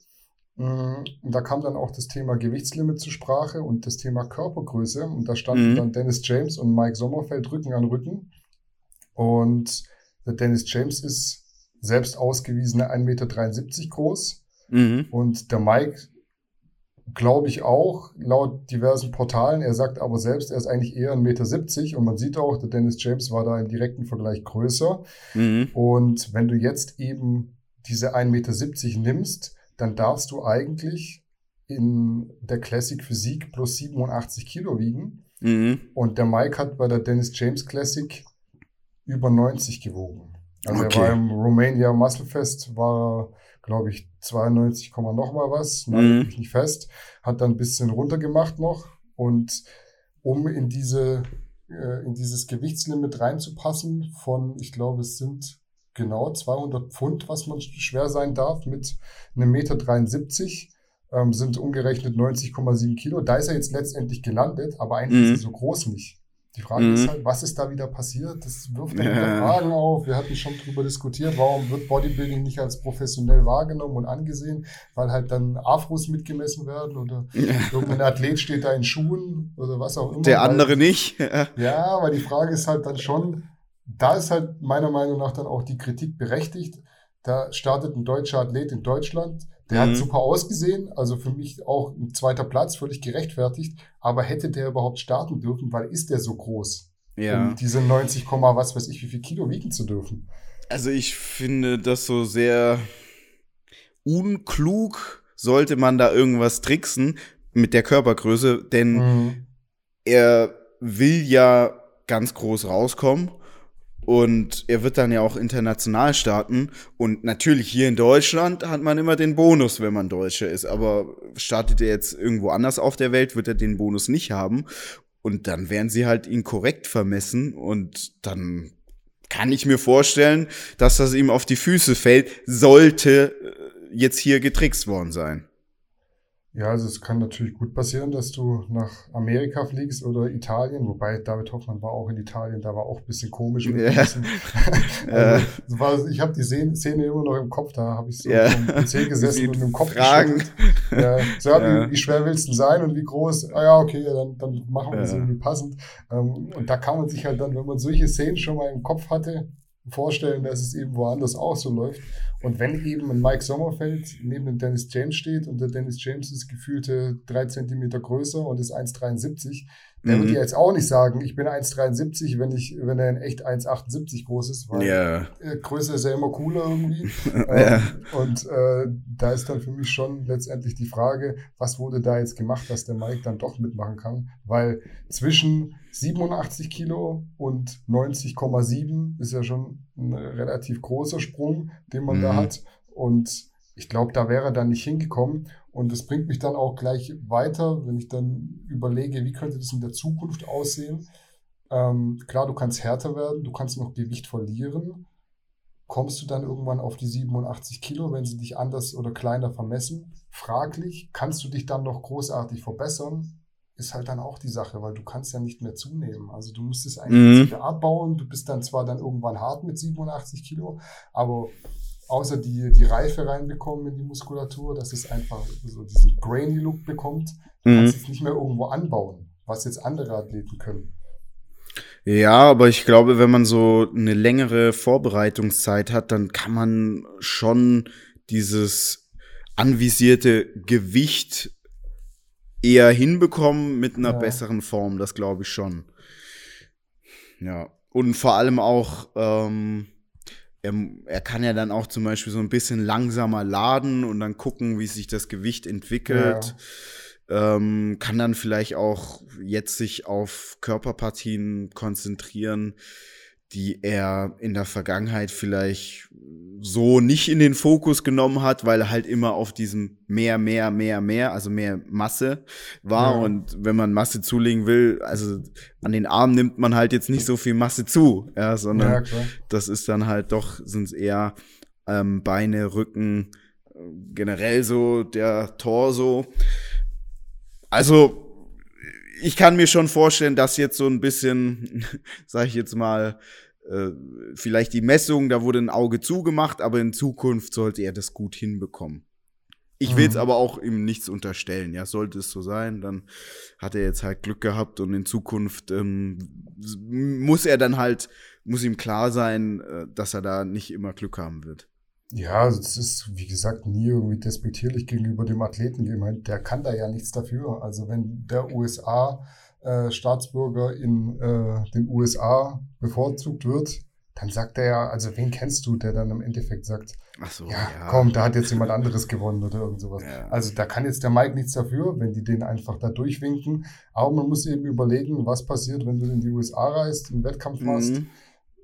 Mm, Und da kam dann auch das Thema Gewichtslimit zur Sprache und das Thema Körpergröße. Und da standen Mhm. dann Dennis James und Mike Sommerfeld Rücken an Rücken. Und der Dennis James ist selbst ausgewiesene 1,73 Meter groß. Mhm. Und der Mike, glaube ich auch, laut diversen Portalen, er sagt aber selbst, er ist eigentlich eher 1,70 Meter. Und man sieht auch, der Dennis James war da im direkten Vergleich größer. Mhm. Und wenn du jetzt eben diese 1,70 Meter nimmst, dann darfst du eigentlich in der Classic Physik plus 87 Kilo wiegen. Mhm. Und der Mike hat bei der Dennis James Classic über 90 gewogen. Also Okay. er war im Romania Muscle Fest, war, glaube ich, 92, Komma noch mal was, nagelt Mhm. mich nicht fest, hat dann ein bisschen runtergemacht noch und um in diese äh, in dieses Gewichtslimit reinzupassen von, ich glaube, es sind genau 200 Pfund, was man schwer sein darf mit einem Meter 73, ähm, sind umgerechnet 90,7 Kilo. Da ist er jetzt letztendlich gelandet, aber eigentlich Mhm. ist er so groß nicht. Die Frage Mhm. ist halt, was ist da wieder passiert? Das wirft dann Ja. (laughs) wieder Fragen auf. Wir hatten schon drüber diskutiert, warum wird Bodybuilding nicht als professionell wahrgenommen und angesehen, weil halt dann Afros mitgemessen werden oder (laughs) irgendein Athlet steht da in Schuhen oder was auch immer. Der weil- andere nicht. ja, aber die Frage ist halt dann schon, da ist halt meiner Meinung nach dann auch die Kritik berechtigt. Da startet ein deutscher Athlet in Deutschland, der Mhm. hat super ausgesehen, also für mich auch ein zweiter Platz, völlig gerechtfertigt. Aber hätte der überhaupt starten dürfen, weil ist der so groß, ja. um diese 90, Komma was weiß ich, wie viel Kilo wiegen zu dürfen? Also ich finde das so sehr unklug, sollte man da irgendwas tricksen mit der Körpergröße, denn Mhm. er will ja ganz groß rauskommen und er wird dann ja auch international starten. Und natürlich hier in Deutschland hat man immer den Bonus, wenn man Deutscher ist, aber startet er jetzt irgendwo anders auf der Welt, wird er den Bonus nicht haben. Und dann werden sie halt ihn korrekt vermessen. Und dann kann ich mir vorstellen, dass das ihm auf die Füße fällt, sollte äh, jetzt hier getrickst worden sein. Ja, also es kann natürlich gut passieren, dass du nach Amerika fliegst oder Italien, wobei David Hoffmann war auch in Italien, da war auch ein bisschen komisch. Ja. ein bisschen, (laughs) (laughs) also, war, ich habe die Szene, immer noch im Kopf, da habe ich so Ja. vom PC gesessen und im Kopf Fragen. Ja, so, ja. (laughs) Wie, wie schwer willst du denn sein und wie groß? Ah ja, okay, dann, dann machen wir das Ja. irgendwie passend. Ähm, und da kann man sich halt dann, wenn man solche Szenen schon mal im Kopf hatte, vorstellen, dass es eben woanders auch so läuft. Und wenn eben ein Mike Sommerfeld neben dem Dennis James steht und der Dennis James ist gefühlte drei Zentimeter größer und ist 1,73, der Mhm. wird ja jetzt auch nicht sagen, ich bin 1,73, wenn ich, wenn er in echt 1,78 groß ist, weil Ja. äh, Größe ist ja immer cooler irgendwie. (laughs) Ja. ähm, und äh, da ist dann für mich schon letztendlich die Frage, was wurde da jetzt gemacht, dass der Mike dann doch mitmachen kann? Weil zwischen 87 Kilo und 90,7 ist ja schon ein relativ großer Sprung, den man da Mhm. hat. Und ich glaube, da wäre er dann nicht hingekommen. Und das bringt mich dann auch gleich weiter, wenn ich dann überlege, wie könnte das in der Zukunft aussehen. Ähm, klar, du kannst härter werden, du kannst noch Gewicht verlieren. Kommst du dann irgendwann auf die 87 Kilo, wenn sie dich anders oder kleiner vermessen? Fraglich. Kannst du dich dann noch großartig verbessern? Ist halt dann auch die Sache, weil du kannst ja nicht mehr zunehmen. Also du musst es eigentlich Mhm. wieder abbauen. Du bist dann zwar dann irgendwann hart mit 87 Kilo, aber außer die, die Reife reinbekommen in die Muskulatur, dass es einfach so diesen grainy Look bekommt, du Mhm. kannst es nicht mehr irgendwo anbauen, was jetzt andere Athleten können. Ja, aber ich glaube, wenn man so eine längere Vorbereitungszeit hat, dann kann man schon dieses anvisierte Gewicht eher hinbekommen mit einer ja. besseren Form, das glaube ich schon. Ja. Und vor allem auch, ähm, er, er, kann ja dann auch zum Beispiel so ein bisschen langsamer laden und dann gucken, wie sich das Gewicht entwickelt. Ja. Ähm, kann dann vielleicht auch jetzt sich auf Körperpartien konzentrieren, die er in der Vergangenheit vielleicht so nicht in den Fokus genommen hat, weil er halt immer auf diesem mehr, mehr, mehr, mehr, also mehr Masse war. Ja. Und wenn man Masse zulegen will, also an den Armen nimmt man halt jetzt nicht so viel Masse zu, ja, sondern ja, das ist dann halt doch, sind es eher ähm, Beine, Rücken, generell so der Torso. Also ich kann mir schon vorstellen, dass jetzt so ein bisschen, (laughs) sag ich jetzt mal, äh, vielleicht die Messung, da wurde ein Auge zugemacht, aber in Zukunft sollte er das gut hinbekommen. Ich will es mhm. aber auch ihm nichts unterstellen. Ja, sollte es so sein, dann hat er jetzt halt Glück gehabt und in Zukunft ähm, muss er dann halt, muss ihm klar sein, äh, dass er da nicht immer Glück haben wird. Ja, es ist, wie gesagt, nie irgendwie despektierlich gegenüber dem Athleten gemeint. Der kann da ja nichts dafür. Also wenn der USA äh, Staatsbürger in äh, den USA bevorzugt wird, dann sagt er ja, also wen kennst du, der dann im Endeffekt sagt, Ach so, ja, ja. komm, da hat jetzt jemand anderes gewonnen oder irgend sowas. Ja. Also da kann jetzt der Mike nichts dafür, wenn die den einfach da durchwinken. Aber man muss eben überlegen, was passiert, wenn du in die USA reist, einen Wettkampf machst. Mhm.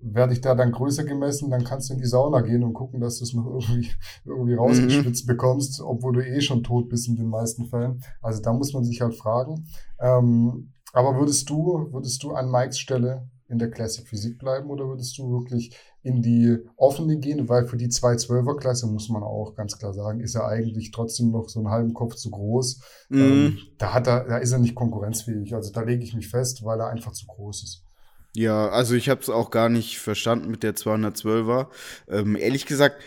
Werde ich da dann größer gemessen, dann kannst du in die Sauna gehen und gucken, dass du es noch irgendwie, (laughs) irgendwie rausgeschwitzt mhm. bekommst, obwohl du eh schon tot bist in den meisten Fällen. Also da muss man sich halt fragen. Ähm, aber würdest du, würdest du an Mikes Stelle in der Classic Physik bleiben oder würdest du wirklich in die offene gehen? Weil für die 212er Klasse muss man auch ganz klar sagen, ist er eigentlich trotzdem noch so einen halben Kopf zu groß. Mhm. Ähm, da hat er, da ist er nicht konkurrenzfähig. Also da lege ich mich fest, weil er einfach zu groß ist. Ja, also ich habe es auch gar nicht verstanden mit der 212er. Ähm, ehrlich gesagt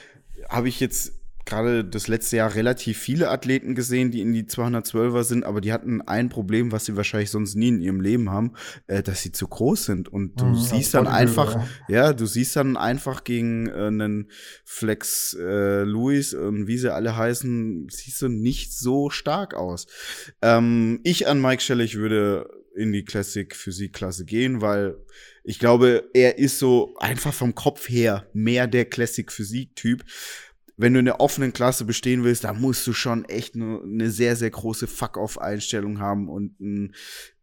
habe ich jetzt gerade das letzte Jahr relativ viele Athleten gesehen, die in die 212er sind, aber die hatten ein Problem, was sie wahrscheinlich sonst nie in ihrem Leben haben, äh, dass sie zu groß sind. Und du mhm, siehst dann einfach, ja. ja. du siehst dann einfach gegen äh, einen Flex äh, Louis und wie sie alle heißen, siehst du nicht so stark aus. Ähm, ich an Mike Stelle, ich würde in die Classic Physik-Klasse gehen, weil ich glaube, er ist so einfach vom Kopf her mehr der Classic Physik-Typ wenn du in der offenen Klasse bestehen willst, da musst du schon echt eine, eine sehr, sehr große Fuck-off-Einstellung haben und ein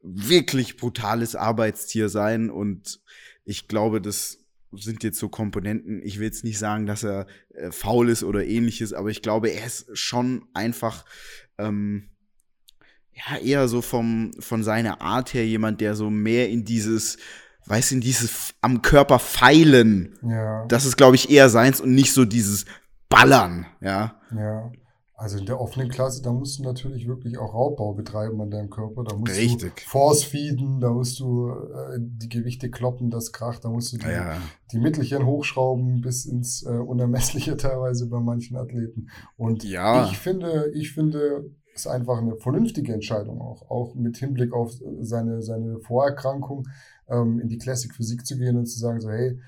wirklich brutales Arbeitstier sein. Und ich glaube, das sind jetzt so Komponenten. Ich will jetzt nicht sagen, dass er äh, faul ist oder ähnliches, aber ich glaube, er ist schon einfach ähm, ja eher so vom von seiner Art her jemand, der so mehr in dieses weiß in dieses am Körper feilen. Ja. Das ist glaube ich eher seins und nicht so dieses ballern, ja. Ja. Also in der offenen Klasse, da musst du natürlich wirklich auch Raubbau betreiben an deinem Körper. Da musst Richtig. du Force feeden, da musst du äh, die Gewichte kloppen, das kracht, da musst du die, ja. die Mittelchen hochschrauben bis ins äh, Unermessliche (laughs) teilweise bei manchen Athleten. Und ja. ich finde, ich finde, ist einfach eine vernünftige Entscheidung auch, auch mit Hinblick auf seine, seine Vorerkrankung, ähm, in die Classic Physik zu gehen und zu sagen so, hey,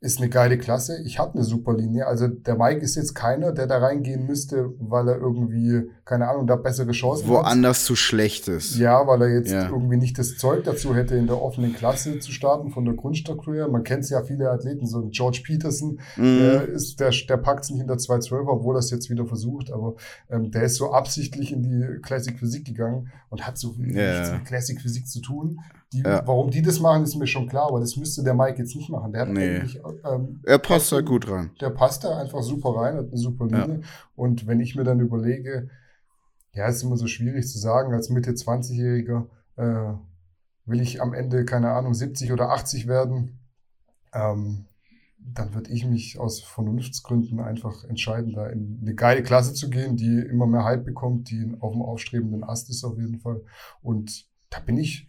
ist eine geile Klasse. Ich habe eine super Linie. Also der Mike ist jetzt keiner, der da reingehen müsste, weil er irgendwie, keine Ahnung, da bessere Chancen Woanders hat. Woanders zu schlecht ist. Ja, weil er jetzt ja. irgendwie nicht das Zeug dazu hätte, in der offenen Klasse zu starten, von der Grundstruktur. Man kennt ja viele Athleten, so George Peterson, mhm. der ist, der, der packt es nicht in der 212, obwohl er es jetzt wieder versucht, aber ähm, der ist so absichtlich in die Classic Physik gegangen und hat so ja. nichts mit Classic Physik zu tun. Die, ja. Warum die das machen, ist mir schon klar, aber das müsste der Mike jetzt nicht machen. Der hat nee. eigentlich, ähm, er passt da gut rein. Der passt da einfach super rein, hat eine super Linie. Ja. Und wenn ich mir dann überlege, ja, ist immer so schwierig zu sagen, als Mitte 20-Jähriger äh, will ich am Ende, keine Ahnung, 70 oder 80 werden, ähm, dann würde ich mich aus Vernunftsgründen einfach entscheiden, da in eine geile Klasse zu gehen, die immer mehr Hype bekommt, die auf dem aufstrebenden Ast ist auf jeden Fall. Und da bin ich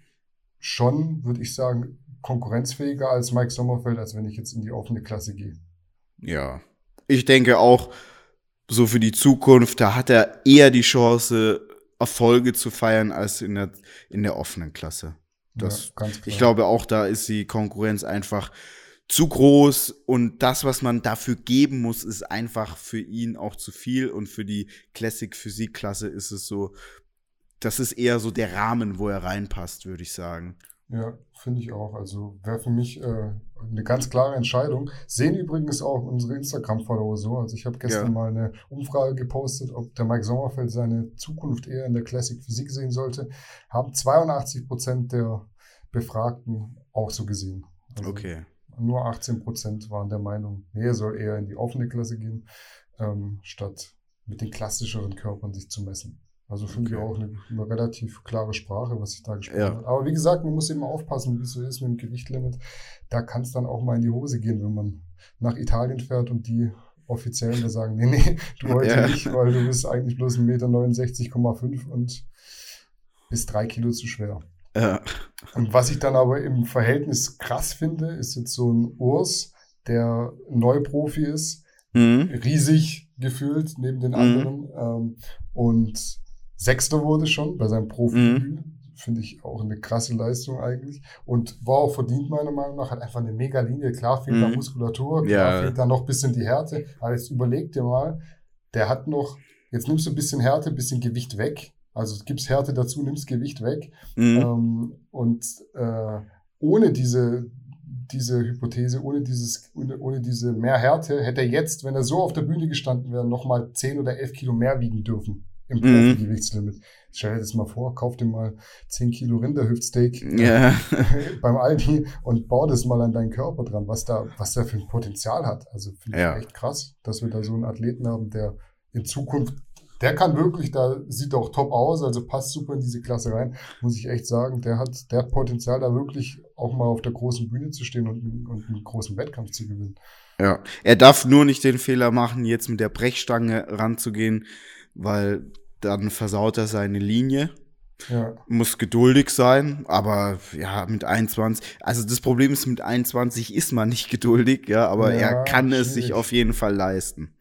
schon, würde ich sagen, konkurrenzfähiger als Mike Sommerfeld, als wenn ich jetzt in die offene Klasse gehe. Ja, ich denke auch, so für die Zukunft, da hat er eher die Chance, Erfolge zu feiern, als in der, in der offenen Klasse. Das, ja, ich glaube auch, da ist die Konkurrenz einfach zu groß und das, was man dafür geben muss, ist einfach für ihn auch zu viel und für die Classic Physik Klasse ist es so, das ist eher so der Rahmen, wo er reinpasst, würde ich sagen. Ja, finde ich auch. Also wäre für mich äh, eine ganz klare Entscheidung. Sehen übrigens auch unsere Instagram-Follower so. Also ich habe gestern ja. mal eine Umfrage gepostet, ob der Mike Sommerfeld seine Zukunft eher in der Classic Physik sehen sollte. Haben 82 Prozent der Befragten auch so gesehen. Also okay. Nur 18 Prozent waren der Meinung, nee, er soll eher in die offene Klasse gehen, ähm, statt mit den klassischeren Körpern sich zu messen. Also finde okay. ich auch eine, eine, relativ klare Sprache, was ich da gesprochen ja. habe. Aber wie gesagt, man muss eben aufpassen, wie es so ist mit dem Gewichtlimit. Da kann es dann auch mal in die Hose gehen, wenn man nach Italien fährt und die Offiziellen da sagen, nee, nee, du (laughs) heute ja. nicht, weil du bist eigentlich bloß 1,69,5 Meter und bist drei Kilo zu schwer. Ja. Und was ich dann aber im Verhältnis krass finde, ist jetzt so ein Urs, der Neuprofi ist, mhm. riesig gefühlt neben den mhm. anderen ähm, und Sechster wurde schon bei seinem Profi. Mhm. Finde ich auch eine krasse Leistung eigentlich. Und war auch verdient, meiner Meinung nach. Hat einfach eine mega Linie. Klar fehlt mhm. da Muskulatur, klar ja. fehlt da noch ein bisschen die Härte. Aber jetzt überleg dir mal, der hat noch, jetzt nimmst du ein bisschen Härte, ein bisschen Gewicht weg. Also gibst Härte dazu, nimmst Gewicht weg. Mhm. Ähm, und äh, ohne diese, diese Hypothese, ohne, dieses, ohne, ohne diese mehr Härte, hätte er jetzt, wenn er so auf der Bühne gestanden wäre, nochmal 10 oder 11 Kilo mehr wiegen dürfen im mhm. Profi-Gewichtslimit. Stell dir das mal vor, kauf dir mal 10 Kilo Rinderhüftsteak ja. (laughs) beim Aldi und bau das mal an deinen Körper dran, was da, was der für ein Potenzial hat. Also finde ich ja. echt krass, dass wir da so einen Athleten haben, der in Zukunft, der kann wirklich, da sieht auch top aus, also passt super in diese Klasse rein, muss ich echt sagen. Der hat, der hat Potenzial, da wirklich auch mal auf der großen Bühne zu stehen und, und einen großen Wettkampf zu gewinnen. Ja, er darf nur nicht den Fehler machen, jetzt mit der Brechstange ranzugehen weil dann versaut er seine Linie. Ja. Muss geduldig sein, aber ja, mit 21, also das Problem ist, mit 21 ist man nicht geduldig, ja, aber ja, er kann schwierig. es sich auf jeden Fall leisten.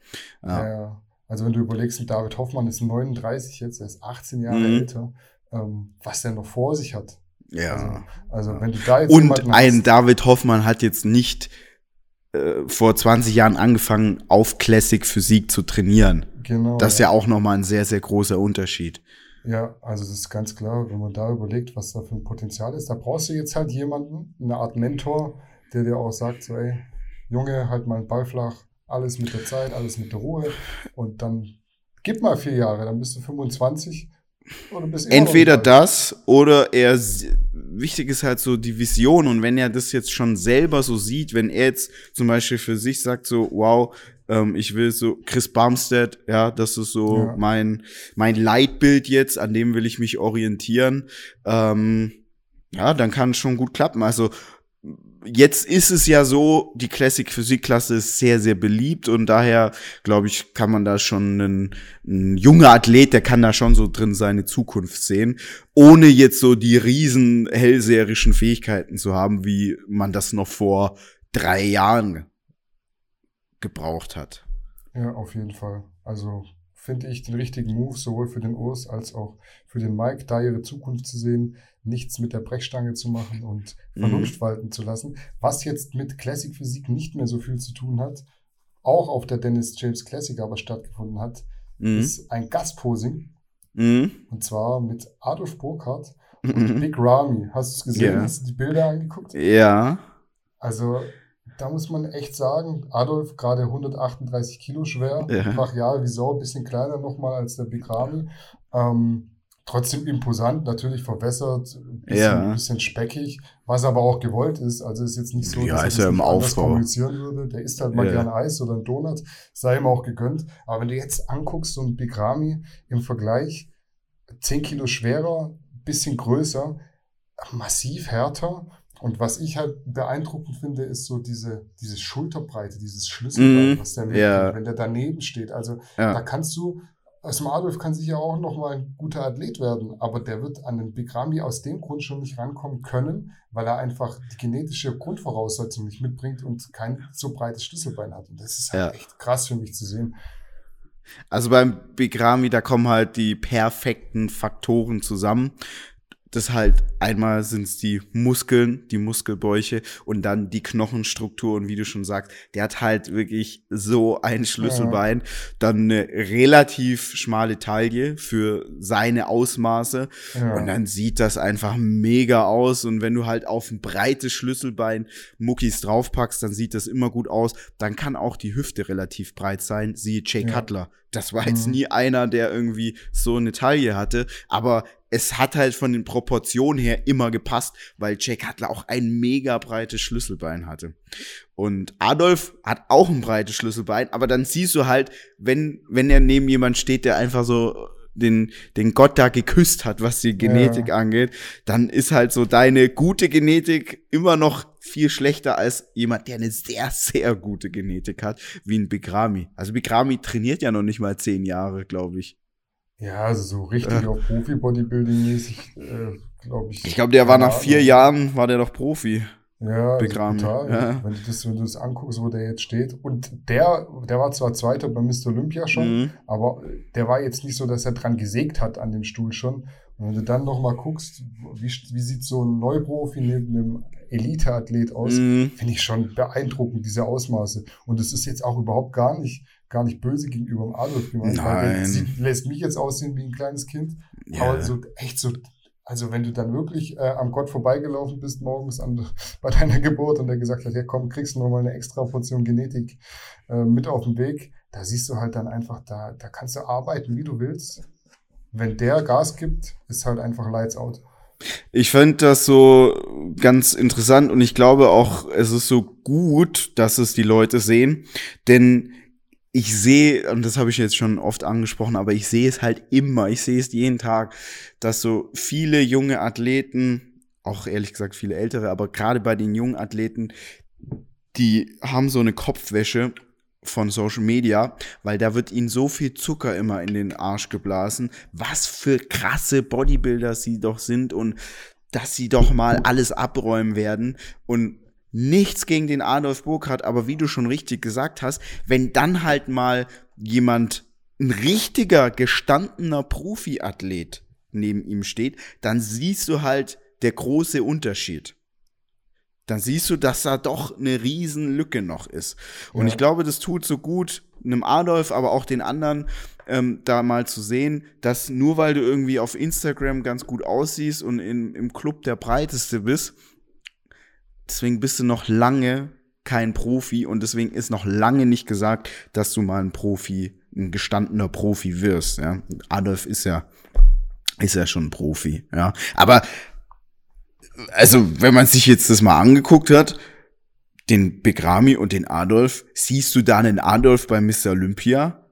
Ja. ja. Also wenn du überlegst, David Hoffmann ist 39 jetzt, er ist 18 Jahre mhm. älter, ähm, was der noch vor sich hat. Ja. Also, also wenn du da jetzt Und ein David Hoffmann hat jetzt nicht äh, vor 20 Jahren angefangen, auf Classic Physik zu trainieren. Genau. Das ist ja, ja auch nochmal ein sehr, sehr großer Unterschied. Ja, also das ist ganz klar, wenn man da überlegt, was da für ein Potenzial ist, da brauchst du jetzt halt jemanden, eine Art Mentor, der dir auch sagt, so, ey, Junge, halt mal einen Ball flach, alles mit der Zeit, alles mit der Ruhe und dann gib mal vier Jahre, dann bist du 25 oder bist Entweder das oder er, wichtig ist halt so die Vision und wenn er das jetzt schon selber so sieht, wenn er jetzt zum Beispiel für sich sagt so, wow, ähm, ich will so Chris Bumstead, ja, das ist so ja. mein, mein Leitbild jetzt, an dem will ich mich orientieren. Ähm, ja, dann kann es schon gut klappen. Also jetzt ist es ja so, die Classic Physikklasse ist sehr, sehr beliebt und daher, glaube ich, kann man da schon ein, ein junger Athlet, der kann da schon so drin seine Zukunft sehen, ohne jetzt so die riesen hellseherischen Fähigkeiten zu haben, wie man das noch vor drei Jahren gebraucht hat. Ja, auf jeden Fall. Also finde ich den richtigen Move, sowohl für den Urs als auch für den Mike, da ihre Zukunft zu sehen, nichts mit der Brechstange zu machen und mhm. Vernunft mhm. walten zu lassen. Was jetzt mit Classic Physik nicht mehr so viel zu tun hat, auch auf der Dennis James Classic aber stattgefunden hat, mhm. ist ein Gastposing. Mhm. Und zwar mit Adolf Burkhardt und mhm. Big Ramy. Hast du es gesehen? Yeah. Hast du die Bilder angeguckt? Ja. Also da muss man echt sagen, Adolf gerade 138 Kilo schwer, ja. brachial wie Sau, ein bisschen kleiner nochmal als der Bigrami. Ähm, trotzdem imposant, natürlich verwässert, ein bisschen, ja. bisschen, speckig, was aber auch gewollt ist. Also ist jetzt nicht so, ja, dass er im Aufbau. kommunizieren würde. Der isst halt mal ja. gerne Eis oder ein Donut, sei ihm auch gegönnt. Aber wenn du jetzt anguckst, so ein Bigrami im Vergleich, 10 Kilo schwerer, bisschen größer, massiv härter und was ich halt beeindruckend finde, ist so diese, diese Schulterbreite, dieses Schlüsselbein, mm, was der ja. wenn der daneben steht. Also ja. da kannst du, also Adolf kann sicher auch nochmal ein guter Athlet werden, aber der wird an den Bigrami aus dem Grund schon nicht rankommen können, weil er einfach die genetische Grundvoraussetzung nicht mitbringt und kein so breites Schlüsselbein hat. Und das ist halt ja. echt krass für mich zu sehen. Also beim Bigrami, da kommen halt die perfekten Faktoren zusammen das halt einmal sind es die Muskeln, die Muskelbäuche und dann die Knochenstruktur und wie du schon sagst, der hat halt wirklich so ein Schlüsselbein, ja. dann eine relativ schmale Taille für seine Ausmaße ja. und dann sieht das einfach mega aus und wenn du halt auf ein breites Schlüsselbein Muckis draufpackst, dann sieht das immer gut aus. Dann kann auch die Hüfte relativ breit sein, siehe Jay ja. Cutler. Das war jetzt mhm. nie einer, der irgendwie so eine Taille hatte, aber es hat halt von den Proportionen her immer gepasst, weil Jake Cutler auch ein mega breites Schlüsselbein hatte. Und Adolf hat auch ein breites Schlüsselbein, aber dann siehst du halt, wenn, wenn er neben jemand steht, der einfach so den, den Gott da geküsst hat, was die Genetik ja. angeht, dann ist halt so deine gute Genetik immer noch viel schlechter als jemand, der eine sehr, sehr gute Genetik hat, wie ein Bigrami. Also Bigrami trainiert ja noch nicht mal zehn Jahre, glaube ich. Ja, also so richtig äh. auf Profi-Bodybuilding-mäßig, äh, glaube ich. Ich glaube, der war nach vier Jahren, war der doch Profi. Ja, Begraben. total. Ja. Wenn, du das, wenn du das anguckst, wo der jetzt steht. Und der, der war zwar Zweiter bei Mr. Olympia schon, mhm. aber der war jetzt nicht so, dass er dran gesägt hat an dem Stuhl schon. Und wenn du dann noch mal guckst, wie, wie sieht so ein Neuprofi neben einem Elite-Athlet aus, mhm. finde ich schon beeindruckend, diese Ausmaße. Und es ist jetzt auch überhaupt gar nicht, gar nicht böse gegenüber dem Adolf gemeint, weil der sieht, lässt mich jetzt aussehen wie ein kleines Kind. Ja. Aber so echt so also wenn du dann wirklich äh, am Gott vorbeigelaufen bist morgens an, (laughs) bei deiner Geburt und der gesagt hat, ja komm, kriegst du nochmal eine extra Portion Genetik äh, mit auf den Weg, da siehst du halt dann einfach, da, da kannst du arbeiten, wie du willst. Wenn der Gas gibt, ist halt einfach Lights out. Ich finde das so ganz interessant und ich glaube auch, es ist so gut, dass es die Leute sehen, denn ich sehe, und das habe ich jetzt schon oft angesprochen, aber ich sehe es halt immer, ich sehe es jeden Tag, dass so viele junge Athleten, auch ehrlich gesagt viele ältere, aber gerade bei den jungen Athleten, die haben so eine Kopfwäsche von Social Media, weil da wird ihnen so viel Zucker immer in den Arsch geblasen, was für krasse Bodybuilder sie doch sind und dass sie doch mal alles abräumen werden und Nichts gegen den Adolf Burkhardt, aber wie du schon richtig gesagt hast, wenn dann halt mal jemand, ein richtiger, gestandener Profiathlet neben ihm steht, dann siehst du halt der große Unterschied. Dann siehst du, dass da doch eine riesen Lücke noch ist. Und ja. ich glaube, das tut so gut einem Adolf, aber auch den anderen, ähm, da mal zu sehen, dass nur weil du irgendwie auf Instagram ganz gut aussiehst und in, im Club der Breiteste bist, Deswegen bist du noch lange kein Profi und deswegen ist noch lange nicht gesagt, dass du mal ein Profi, ein gestandener Profi wirst. Ja? Adolf ist ja, ist ja schon ein Profi. Ja, aber also wenn man sich jetzt das mal angeguckt hat, den Begrami und den Adolf, siehst du da einen Adolf bei Mr. Olympia?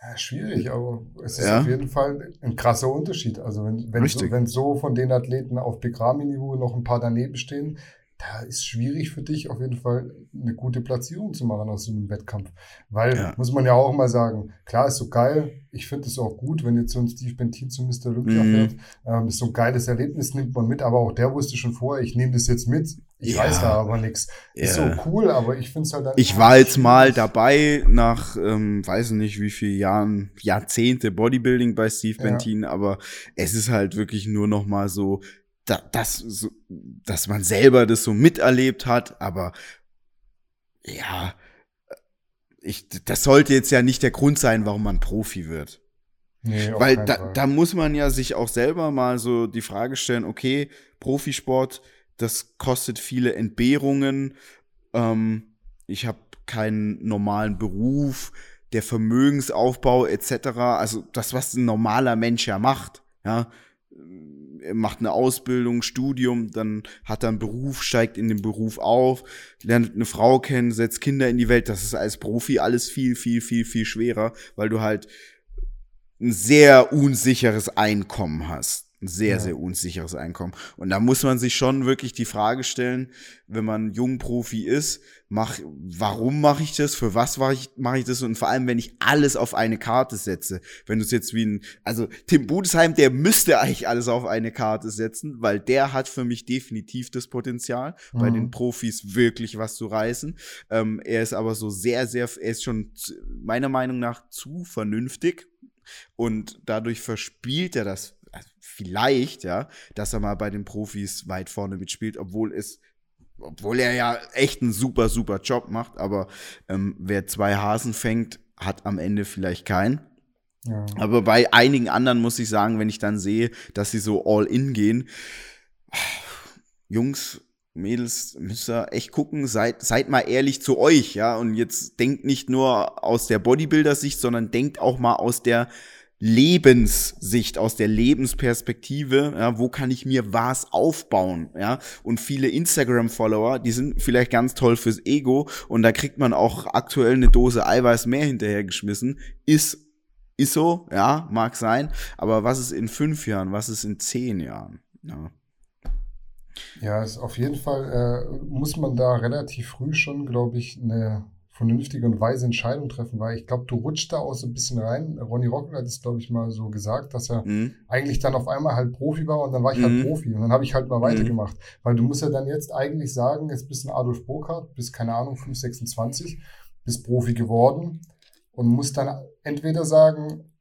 Ja, schwierig, aber es ist ja. auf jeden Fall ein krasser Unterschied. Also wenn, wenn, so, wenn so von den Athleten auf Begrami-Niveau noch ein paar daneben stehen, da ist schwierig für dich auf jeden Fall eine gute Platzierung zu machen aus so einem Wettkampf. Weil, ja. muss man ja auch mal sagen, klar ist so geil, ich finde es auch gut, wenn jetzt so ein Steve Bentin zu Mr. Olympia mhm. fährt. Ähm, ist so ein geiles Erlebnis, nimmt man mit, aber auch der wusste schon vorher, ich nehme das jetzt mit. Ich ja. weiß da aber nichts. Ist so cool, aber ich finde es halt dann. Ich war jetzt mal dabei nach, ähm, weiß nicht wie viele Jahren, Jahrzehnte Bodybuilding bei Steve ja. Bentin, aber es ist halt wirklich nur noch mal so, da, das, so, dass man selber das so miterlebt hat, aber ja, ich, das sollte jetzt ja nicht der Grund sein, warum man Profi wird. Nee, Weil da, da muss man ja sich auch selber mal so die Frage stellen, okay, Profisport, das kostet viele Entbehrungen, ähm, ich habe keinen normalen Beruf, der Vermögensaufbau etc., also das, was ein normaler Mensch ja macht, ja, macht eine Ausbildung, Studium, dann hat er einen Beruf, steigt in den Beruf auf, lernt eine Frau kennen, setzt Kinder in die Welt. Das ist als Profi alles viel, viel, viel, viel schwerer, weil du halt ein sehr unsicheres Einkommen hast ein sehr, ja. sehr unsicheres Einkommen. Und da muss man sich schon wirklich die Frage stellen, wenn man Jungprofi ist, mach, warum mache ich das, für was mache ich, mach ich das und vor allem, wenn ich alles auf eine Karte setze. Wenn du es jetzt wie ein, also Tim Budesheim, der müsste eigentlich alles auf eine Karte setzen, weil der hat für mich definitiv das Potenzial, mhm. bei den mhm. Profis wirklich was zu reißen. Ähm, er ist aber so sehr, sehr, er ist schon meiner Meinung nach zu vernünftig und dadurch verspielt er das vielleicht, ja, dass er mal bei den Profis weit vorne mitspielt, obwohl es obwohl er ja echt einen super, super Job macht, aber ähm, wer zwei Hasen fängt, hat am Ende vielleicht keinen. Ja. Aber bei einigen anderen muss ich sagen, wenn ich dann sehe, dass sie so all in gehen, Jungs, Mädels, müsst ihr echt gucken, seid, seid mal ehrlich zu euch, ja, und jetzt denkt nicht nur aus der Bodybuilder-Sicht, sondern denkt auch mal aus der Lebenssicht, aus der Lebensperspektive, ja, wo kann ich mir was aufbauen, ja, und viele Instagram-Follower, die sind vielleicht ganz toll fürs Ego und da kriegt man auch aktuell eine Dose Eiweiß mehr hinterhergeschmissen, ist, ist so, ja, mag sein, aber was ist in fünf Jahren, was ist in zehn Jahren, ja. Ja, ist auf jeden Fall äh, muss man da relativ früh schon, glaube ich, eine vernünftige und weise Entscheidung treffen, weil ich glaube, du rutscht da auch so ein bisschen rein. Ronny Rocket hat es, glaube ich, mal so gesagt, dass er mhm. eigentlich dann auf einmal halt Profi war und dann war ich halt mhm. halt Profi und dann habe ich halt mal mhm. weitergemacht. Weil du musst ja dann jetzt eigentlich sagen, jetzt bist du ein Adolf Burkhardt, bist keine Ahnung, 5, 26, bist Profi geworden und musst dann entweder sagen,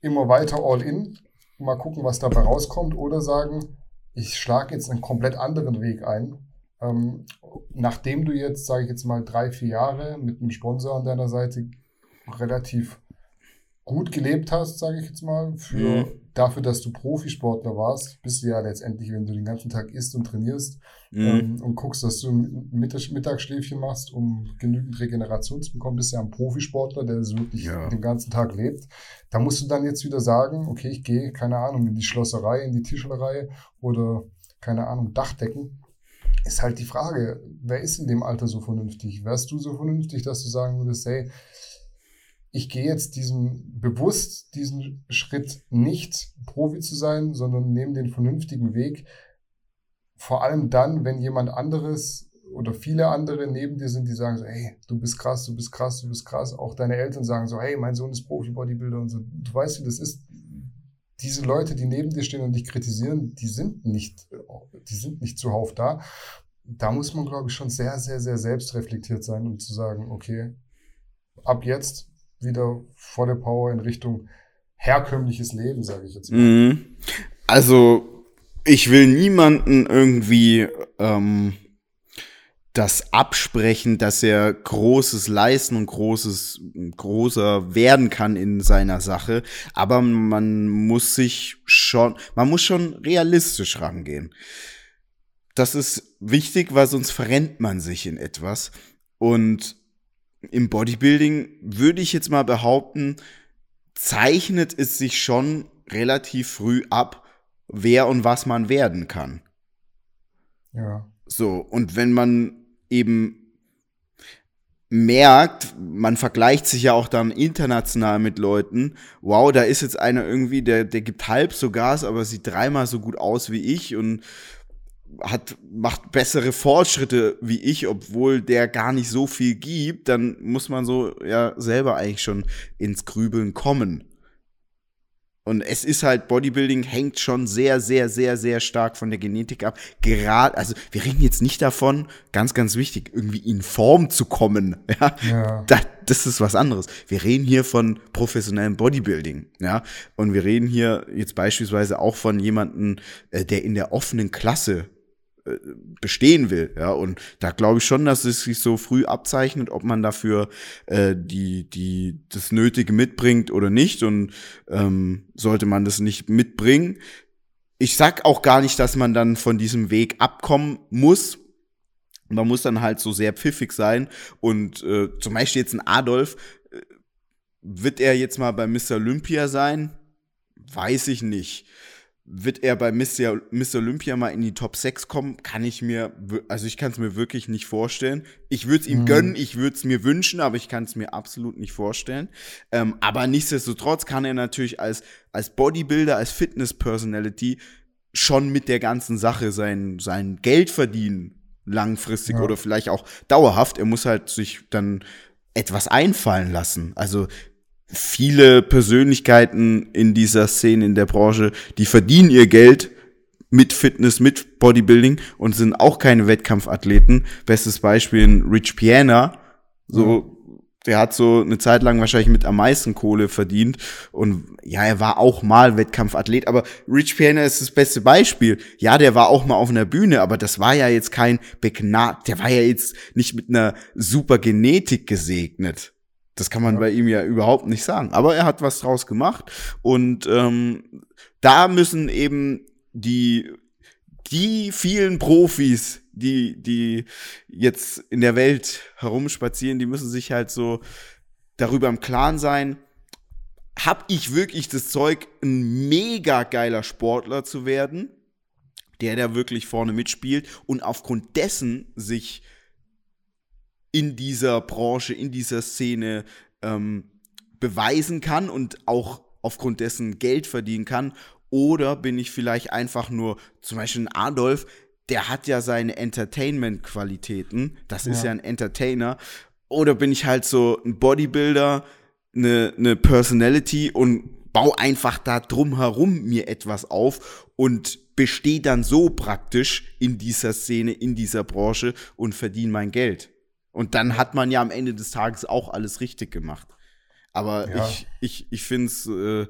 immer weiter all in, mal gucken, was dabei rauskommt, oder sagen, ich schlage jetzt einen komplett anderen Weg ein ähm, nachdem du jetzt, sage ich jetzt mal, drei, vier Jahre mit einem Sponsor an deiner Seite relativ gut gelebt hast, sage ich jetzt mal, für mhm. dafür, dass du Profisportler warst, bist du ja letztendlich, wenn du den ganzen Tag isst und trainierst mhm. ähm, und guckst, dass du ein Mittag Mittagsschläfchen machst, um genügend Regeneration zu bekommen, bist du ja ein Profisportler, der das wirklich ja. den ganzen Tag lebt. Da musst du dann jetzt wieder sagen, okay, ich gehe, keine Ahnung, in die Schlosserei, in die Tischlerei oder, keine Ahnung, Dachdecken ist halt die Frage, wer ist in dem Alter so vernünftig? Wärst du so vernünftig, dass du sagen würdest, hey, ich gehe jetzt diesen bewusst diesen Schritt nicht Profi zu sein, sondern nehme den vernünftigen Weg. Vor allem dann, wenn jemand anderes oder viele andere neben dir sind, die sagen so, hey, du bist krass, du bist krass, du bist krass. Auch deine Eltern sagen so, hey, mein Sohn ist Profi-Bodybuilder und so. Du weißt, wie das ist. Diese Leute, die neben dir stehen und dich kritisieren, die sind nicht, die sind nicht zuhauf da da muss man, glaube ich, schon sehr, sehr, sehr selbstreflektiert sein, um zu sagen, okay, ab jetzt wieder volle Power in Richtung herkömmliches Leben, sage ich jetzt mal. Mhm. Also, ich will niemanden irgendwie ähm, das absprechen, dass er Großes leisten und Großes, großer werden kann in seiner Sache. Aber man muss sich schon, man muss schon realistisch rangehen das ist wichtig, weil sonst verrennt man sich in etwas. Und im Bodybuilding würde ich jetzt mal behaupten, zeichnet es sich schon relativ früh ab, wer und was man werden kann. Ja. So, und wenn man eben merkt, man vergleicht sich ja auch dann international mit Leuten, wow, da ist jetzt einer irgendwie, der, der gibt halb so Gas, aber sieht dreimal so gut aus wie ich und hat, macht bessere Fortschritte wie ich, obwohl der gar nicht so viel gibt, dann muss man so ja selber eigentlich schon ins Grübeln kommen. Und es ist halt, Bodybuilding hängt schon sehr, sehr, sehr, sehr stark von der Genetik ab. Gerade, also wir reden jetzt nicht davon, ganz, ganz wichtig, irgendwie in Form zu kommen. (laughs) Ja, ja. Das, das ist was anderes. Wir reden hier von professionellem Bodybuilding. Ja, und wir reden hier jetzt beispielsweise auch von jemandem, äh, der in der offenen Klasse bestehen will. Ja, und da glaube ich schon, dass es sich so früh abzeichnet, ob man dafür äh, die, die, das Nötige mitbringt oder nicht. Und ähm, sollte man das nicht mitbringen, ich sag auch gar nicht, dass man dann von diesem Weg abkommen muss. Man muss dann halt so sehr pfiffig sein. Und äh, zum Beispiel jetzt ein Adolf, äh, wird er jetzt mal bei Mr. Olympia sein? Weiß ich nicht wird er bei Miss, Miss Olympia mal in die Top 6 kommen, kann ich mir, also ich kann es mir wirklich nicht vorstellen. Ich würde es ihm mhm. gönnen, ich würde es mir wünschen, aber ich kann es mir absolut nicht vorstellen. Ähm, aber nichtsdestotrotz kann er natürlich als, als Bodybuilder, als Fitness-Personality schon mit der ganzen Sache sein, sein Geld verdienen, langfristig ja. oder vielleicht auch dauerhaft. Er muss halt sich dann etwas einfallen lassen. Also viele Persönlichkeiten in dieser Szene, in der Branche, die verdienen ihr Geld mit Fitness, mit Bodybuilding und sind auch keine Wettkampfathleten. Bestes Beispiel in Rich Piana, so der hat so eine Zeit lang wahrscheinlich mit am meisten Kohle verdient. Und ja, er war auch mal Wettkampfathlet, aber Rich Piana ist das beste Beispiel. Ja, der war auch mal auf einer Bühne, aber das war ja jetzt kein Begnad, der war ja jetzt nicht mit einer super Genetik gesegnet. Das kann man bei ihm ja überhaupt nicht sagen. Aber er hat was draus gemacht. Und ähm, da müssen eben die, die vielen Profis, die, die jetzt in der Welt herumspazieren, die müssen sich halt so darüber im Klaren sein, hab ich wirklich das Zeug, ein mega geiler Sportler zu werden, der da wirklich vorne mitspielt und aufgrund dessen sich in dieser Branche, in dieser Szene ähm, beweisen kann und auch aufgrund dessen Geld verdienen kann? Oder bin ich vielleicht einfach nur, zum Beispiel ein Adolf, der hat ja seine Entertainment-Qualitäten. Das ja. ist ja ein Entertainer. Oder bin ich halt so ein Bodybuilder, eine, eine Personality und baue einfach da drumherum mir etwas auf und bestehe dann so praktisch in dieser Szene, in dieser Branche und verdiene mein Geld. Und dann hat man ja am Ende des Tages auch alles richtig gemacht. Aber ja. ich, ich, ich finde es äh,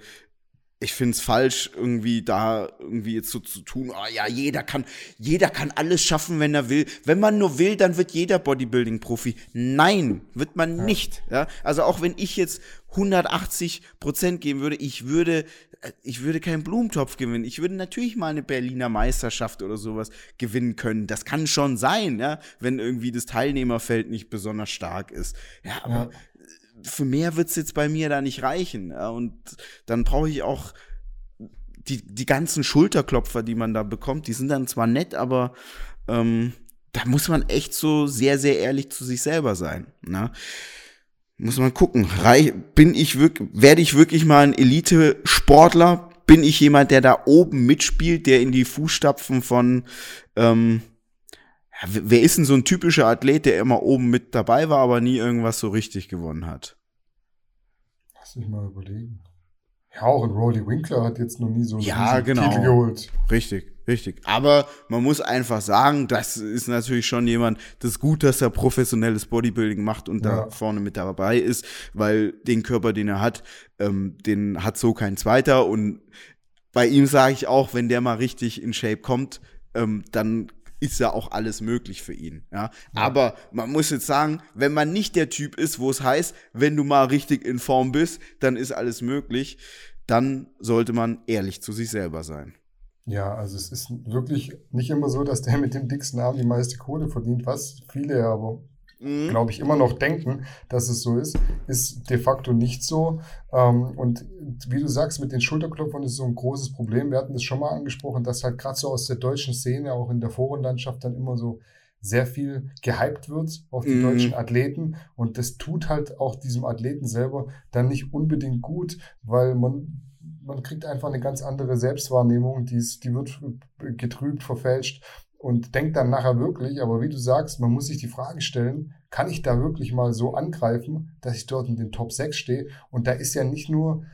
ich finde es falsch, irgendwie da irgendwie jetzt so zu tun, oh ja, jeder kann, jeder kann alles schaffen, wenn er will. Wenn man nur will, dann wird jeder Bodybuilding-Profi. Nein, wird man ja. nicht. Ja? Also auch wenn ich jetzt 180 Prozent geben würde, ich würde, äh, ich würde keinen Blumentopf gewinnen. Ich würde natürlich mal eine Berliner Meisterschaft oder sowas gewinnen können. Das kann schon sein, ja, wenn irgendwie das Teilnehmerfeld nicht besonders stark ist. Ja, aber ja für mehr wird's jetzt bei mir da nicht reichen. Ja, und dann brauche ich auch die, die ganzen Schulterklopfer, die man da bekommt, die sind dann zwar nett, aber ähm, da muss man echt so sehr, sehr ehrlich zu sich selber sein. Ne? Muss man gucken. Reich, bin ich wirklich, werde ich wirklich mal ein Elite-Sportler? Bin ich jemand, der da oben mitspielt, der in die Fußstapfen von ähm, wer ist denn so ein typischer Athlet, der immer oben mit dabei war, aber nie irgendwas so richtig gewonnen hat? Lass mich mal überlegen. Ja, auch ein Rolly Winkler hat jetzt noch nie so einen ja, genau. Titel geholt. Richtig, richtig. Aber man muss einfach sagen, das ist natürlich schon jemand, das ist gut, dass er professionelles Bodybuilding macht und ja. da vorne mit dabei ist, weil den Körper, den er hat, ähm, den hat so kein zweiter. Und bei ihm sage ich auch, wenn der mal richtig in Shape kommt, ähm, dann ist ja auch alles möglich für ihn. Ja? ja? Aber man muss jetzt sagen, wenn man nicht der Typ ist, wo es heißt, wenn du mal richtig in Form bist, dann ist alles möglich, dann sollte man ehrlich zu sich selber sein. Ja, also es ist wirklich nicht immer so, dass der mit dem dicksten Arm die meiste Kohle verdient, was viele aber mhm. glaube ich, immer noch denken, dass es so ist, ist de facto nicht so. Ähm, und wie du sagst, mit den Schulterklopfern ist so ein großes Problem. Wir hatten das schon mal angesprochen, dass halt gerade so aus der deutschen Szene, auch in der Forenlandschaft, dann immer so sehr viel gehypt wird auf die mm. deutschen Athleten. Und das tut halt auch diesem Athleten selber dann nicht unbedingt gut, weil man, man kriegt einfach eine ganz andere Selbstwahrnehmung, die, ist, die wird getrübt, verfälscht und denkt dann nachher wirklich, aber wie du sagst, man muss sich die Frage stellen, kann ich da wirklich mal so angreifen, dass ich dort in den Top 6 stehe? Und da ist ja nicht nur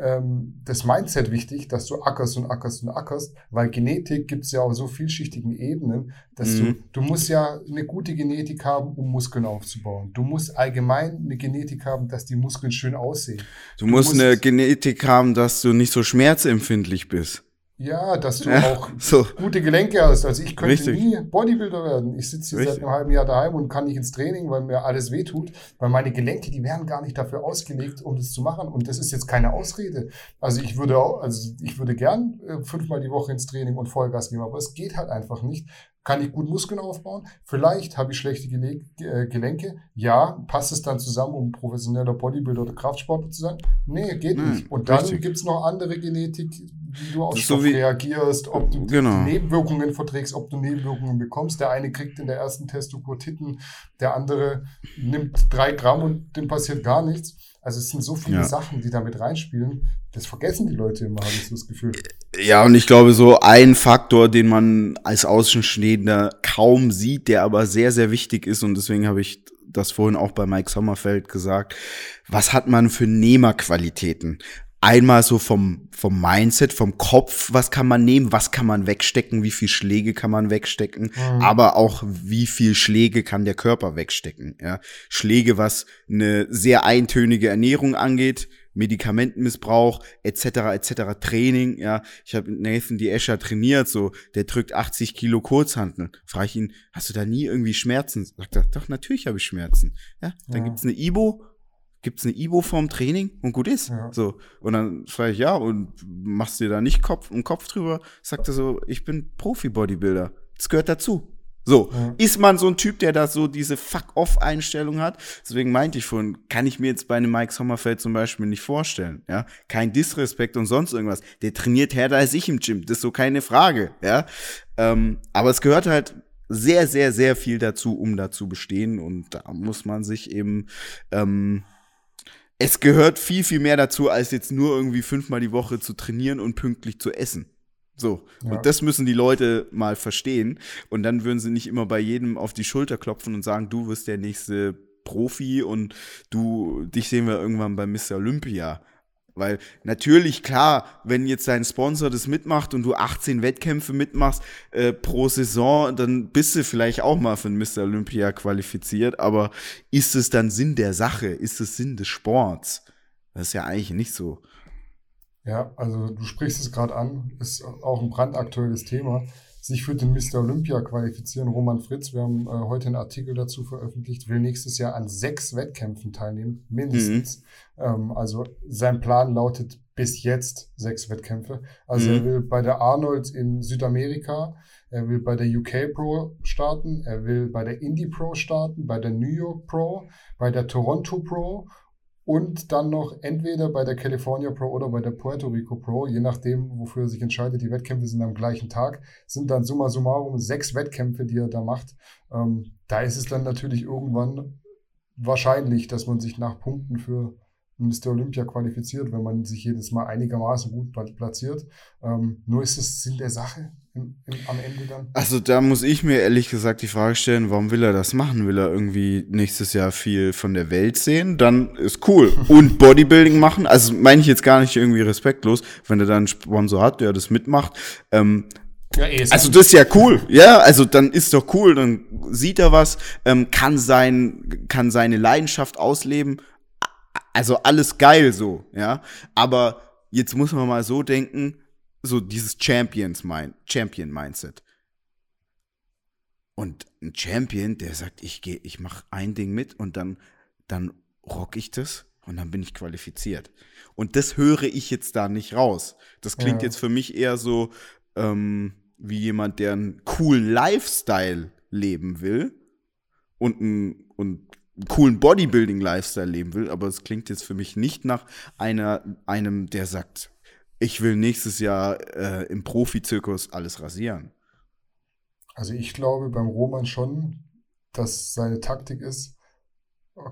ähm, das Mindset wichtig, dass du ackerst und ackerst und ackerst, weil Genetik gibt es ja auf so vielschichtigen Ebenen, dass mhm. du, du musst ja eine gute Genetik haben, um Muskeln aufzubauen. Du musst allgemein eine Genetik haben, dass die Muskeln schön aussehen. Du, du musst, musst eine Genetik haben, dass du nicht so schmerzempfindlich bist. Ja, dass du ja, auch so. gute Gelenke hast. Also ich könnte Richtig. nie Bodybuilder werden. Ich sitze hier seit einem halben Jahr daheim und kann nicht ins Training, weil mir alles wehtut, weil meine Gelenke, die wären gar nicht dafür ausgelegt, um das zu machen. Und das ist jetzt keine Ausrede. Also ich würde auch, also ich würde gern äh, fünfmal die Woche ins Training und Vollgas geben, aber es geht halt einfach nicht, kann ich gut Muskeln aufbauen? Vielleicht habe ich schlechte äh, Gelenke. Ja, passt es dann zusammen, um professioneller Bodybuilder oder Kraftsportler zu sein? Nee, geht hm, nicht. Und dann gibt es noch andere Genetik, wie du auf Stoff so reagierst, ob du genau. Nebenwirkungen verträgst, ob du Nebenwirkungen bekommst. Der eine kriegt in der ersten Testo Titten, der andere nimmt drei Gramm und dem passiert gar nichts. Also es sind so viele ja. Sachen, die da mit reinspielen. Das vergessen die Leute immer, habe ich so das Gefühl. Ja, und ich glaube, so ein Faktor, den man als Außenstehender kaum sieht, der aber sehr, sehr wichtig ist, und deswegen habe ich das vorhin auch bei Mike Sommerfeld gesagt, was hat man für Nehmerqualitäten? Einmal so vom, vom Mindset, vom Kopf, was kann man nehmen, was kann man wegstecken, wie viel Schläge kann man wegstecken, mhm. aber auch wie viel Schläge kann der Körper wegstecken. Ja? Schläge, was eine sehr eintönige Ernährung angeht, Medikamentenmissbrauch etc. etc. Training, ja. Ich habe Nathan die Escher trainiert, so der drückt 80 Kilo Kurzhanteln. Frage ich ihn, hast du da nie irgendwie Schmerzen? Sagt er, doch natürlich habe ich Schmerzen. Ja, dann ja. gibt's eine Ibo gibt's eine Ibo vorm Training und gut ist. Ja. So. Und dann frage ich, ja, und machst dir da nicht Kopf, einen Kopf drüber? Sagt er so, ich bin Profi-Bodybuilder. Das gehört dazu. So, ja. ist man so ein Typ, der da so diese Fuck-off-Einstellung hat? Deswegen meinte ich vorhin, kann ich mir jetzt bei einem Mike Sommerfeld zum Beispiel nicht vorstellen, ja? Kein Disrespekt und sonst irgendwas. Der trainiert härter als ich im Gym, das ist so keine Frage, ja? Ähm, aber es gehört halt sehr, sehr, sehr viel dazu, um da zu bestehen und da muss man sich eben, ähm, es gehört viel, viel mehr dazu, als jetzt nur irgendwie fünfmal die Woche zu trainieren und pünktlich zu essen. So. Ja. Und das müssen die Leute mal verstehen. Und dann würden sie nicht immer bei jedem auf die Schulter klopfen und sagen, du wirst der nächste Profi und du, dich sehen wir irgendwann bei Mr. Olympia. Weil natürlich, klar, wenn jetzt dein Sponsor das mitmacht und du 18 Wettkämpfe mitmachst äh, pro Saison, dann bist du vielleicht auch mal für Mr. Olympia qualifiziert. Aber ist es dann Sinn der Sache? Ist es Sinn des Sports? Das ist ja eigentlich nicht so. Ja, also du sprichst es gerade an, ist auch ein brandaktuelles Thema. Sich für den Mr. Olympia qualifizieren. Roman Fritz, wir haben äh, heute einen Artikel dazu veröffentlicht, will nächstes Jahr an sechs Wettkämpfen teilnehmen, mindestens. Mhm. Ähm, also sein Plan lautet bis jetzt sechs Wettkämpfe. Also mhm. er will bei der Arnold in Südamerika, er will bei der UK Pro starten, er will bei der Indie Pro starten, bei der New York Pro, bei der Toronto Pro und dann noch entweder bei der California Pro oder bei der Puerto Rico Pro, je nachdem, wofür er sich entscheidet. Die Wettkämpfe sind am gleichen Tag, sind dann summa summarum sechs Wettkämpfe, die er da macht. Ähm, da ist es dann natürlich irgendwann wahrscheinlich, dass man sich nach Punkten für Mr. Olympia qualifiziert, wenn man sich jedes Mal einigermaßen gut platziert. Ähm, nur ist es Sinn der Sache im, im, am Ende dann. Also da muss ich mir ehrlich gesagt die Frage stellen, warum will er das machen? Will er irgendwie nächstes Jahr viel von der Welt sehen? Dann ist cool. (laughs) Und Bodybuilding machen? Also meine ich jetzt gar nicht irgendwie respektlos, wenn er dann einen Sponsor hat, der das mitmacht. Ähm, ja, eh, also das ist ja cool, ja, also dann ist doch cool, dann sieht er was, ähm, kann sein, kann seine Leidenschaft ausleben, also alles geil so, ja. Aber jetzt muss man mal so denken, so dieses Champions Mind, Champion Mindset. Und ein Champion, der sagt, ich gehe, ich mache ein Ding mit und dann, dann rock ich das und dann bin ich qualifiziert. Und das höre ich jetzt da nicht raus. Das klingt ja. jetzt für mich eher so ähm, wie jemand, der einen coolen Lifestyle leben will und, ein, und coolen Bodybuilding-Lifestyle leben will, aber es klingt jetzt für mich nicht nach einer, einem, der sagt, ich will nächstes Jahr äh, im Profizirkus alles rasieren. Also ich glaube beim Roman schon, dass seine Taktik ist,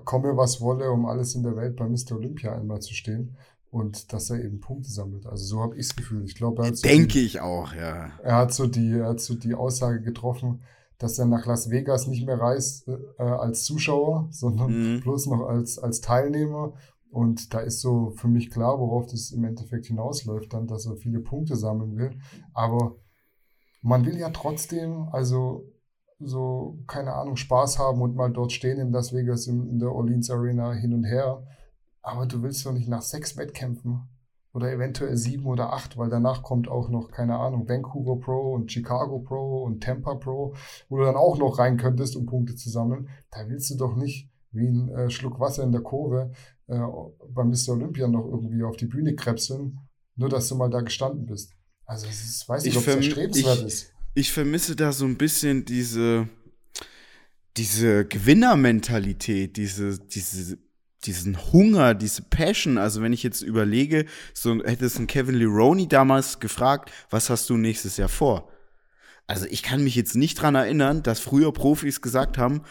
komme was wolle, um alles in der Welt bei Mr. Olympia einmal zu stehen und dass er eben Punkte sammelt. Also so habe ich das Gefühl. Ich glaube, so denke ich auch, ja. Er hat so die, er hat so die Aussage getroffen, dass er nach Las Vegas nicht mehr reist äh, als Zuschauer, (laughs) sondern mhm. bloß noch als, als Teilnehmer. Und da ist so für mich klar, worauf das im Endeffekt hinausläuft, dann, dass er viele Punkte sammeln will. Aber man will ja trotzdem, also so, keine Ahnung, Spaß haben und mal dort stehen in Las Vegas in, in der Orleans Arena hin und her. Aber du willst doch nicht nach sechs Wettkämpfen oder eventuell sieben oder acht, weil danach kommt auch noch, keine Ahnung, Vancouver Pro und Chicago Pro und Tampa Pro, wo du dann auch noch rein könntest, um Punkte zu sammeln. Da willst du doch nicht wie ein äh, Schluck Wasser in der Kurve äh, beim Mr. Olympia noch irgendwie auf die Bühne krebseln, nur dass du mal da gestanden bist. Also es ist, weiß nicht, ob es erstrebenswert ich, ist. Ich vermisse da so ein bisschen diese, diese Gewinnermentalität, diese, diese diesen Hunger, diese Passion. Also wenn ich jetzt überlege, so hätte es ein Kevin Leroney damals gefragt, was hast du nächstes Jahr vor? Also ich kann mich jetzt nicht dran erinnern, dass früher Profis gesagt haben,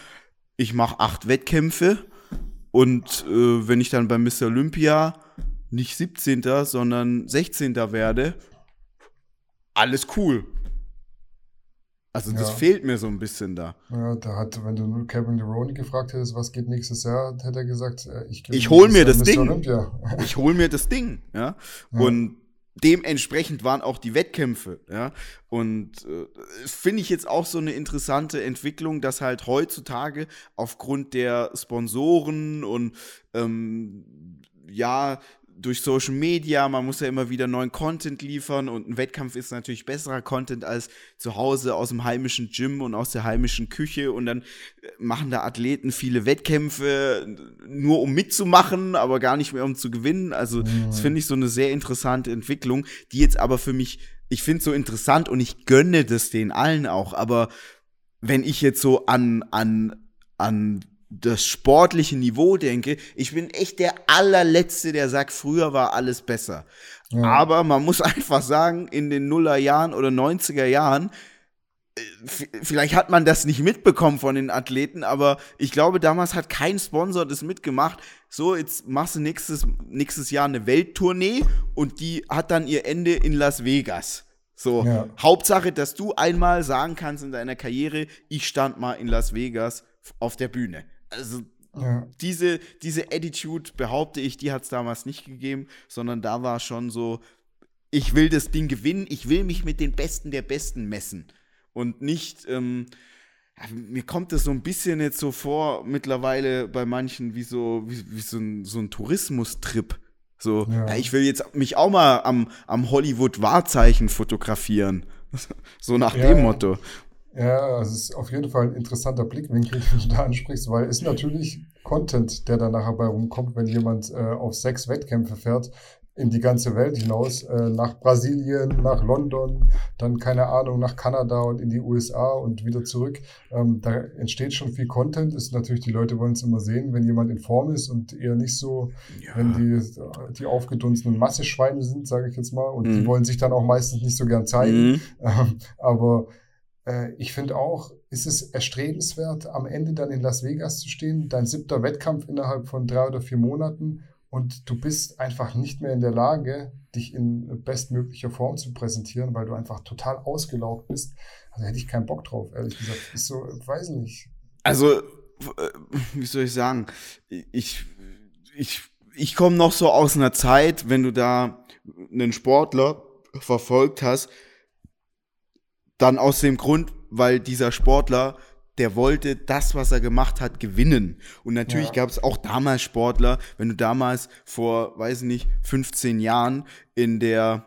ich mache acht Wettkämpfe und äh, wenn ich dann bei Mr. Olympia nicht 17., sondern 16. werde, alles cool. Also das ja. fehlt mir so ein bisschen da. Ja, da hat, wenn du Kevin Leroney gefragt hättest, was geht nächstes Jahr, hätte er gesagt, äh, ich, ich hol mir das Ding. Ich hol mir das Ding, ja. ja. Und dementsprechend waren auch die Wettkämpfe, ja. Und äh, finde ich jetzt auch so eine interessante Entwicklung, dass halt heutzutage aufgrund der Sponsoren und ähm, ja, durch Social Media, man muss ja immer wieder neuen Content liefern und ein Wettkampf ist natürlich besserer Content als zu Hause aus dem heimischen Gym und aus der heimischen Küche und dann äh, machen da Athleten viele Wettkämpfe nur um mitzumachen, aber gar nicht mehr um zu gewinnen. Also mhm. das finde ich so eine sehr interessante Entwicklung, die jetzt aber für mich, ich finde es so interessant und ich gönne das den allen auch, aber wenn ich jetzt so an, an, an das sportliche Niveau denke, ich bin echt der allerletzte, der sagt, früher war alles besser. Ja. Aber man muss (laughs) einfach sagen, in den Nullerjahren oder 90er Jahren, äh, vielleicht hat man das nicht mitbekommen von den Athleten, aber ich glaube, damals hat kein Sponsor das mitgemacht. So, jetzt machst du nächstes, nächstes Jahr eine Welttournee und die hat dann ihr Ende in Las Vegas. So, ja. Hauptsache, dass du einmal sagen kannst in deiner Karriere, ich stand mal in Las Vegas auf der Bühne also ja. diese, diese Attitude, behaupte ich, die hat es damals nicht gegeben, sondern da war schon so, ich will das Ding gewinnen, ich will mich mit den Besten der Besten messen. Und nicht, ähm, mir kommt das so ein bisschen jetzt so vor, mittlerweile bei manchen, wie so, wie, wie so ein, so ein Tourismustrip. So, ja. Ja, ich will jetzt mich auch mal am, am Hollywood-Wahrzeichen fotografieren. (laughs) so nach dem Motto. Ja, es ist auf jeden Fall ein interessanter Blickwinkel, den du da ansprichst, weil es natürlich Content, der da nachher bei rumkommt, wenn jemand äh, auf sechs Wettkämpfe fährt, in die ganze Welt hinaus, äh, nach Brasilien, nach London, dann keine Ahnung, nach Kanada und in die USA und wieder zurück. Ähm, da entsteht schon viel Content. Ist natürlich, die Leute wollen es immer sehen, wenn jemand in Form ist und eher nicht so, ja. wenn die, die aufgedunsenen Masseschweine sind, sage ich jetzt mal. Und mhm. die wollen sich dann auch meistens nicht so gern zeigen. Mhm. Ähm, aber ich finde auch, ist es erstrebenswert, am Ende dann in Las Vegas zu stehen, dein siebter Wettkampf innerhalb von drei oder vier Monaten und du bist einfach nicht mehr in der Lage, dich in bestmöglicher Form zu präsentieren, weil du einfach total ausgelaugt bist. Also hätte ich keinen Bock drauf, ehrlich gesagt. Ist so, weiß nicht. Also, äh, wie soll ich sagen? Ich, ich, ich komme noch so aus einer Zeit, wenn du da einen Sportler verfolgt hast, dann aus dem Grund, weil dieser Sportler, der wollte das, was er gemacht hat, gewinnen. Und natürlich ja. gab es auch damals Sportler, wenn du damals vor, weiß ich nicht, 15 Jahren in der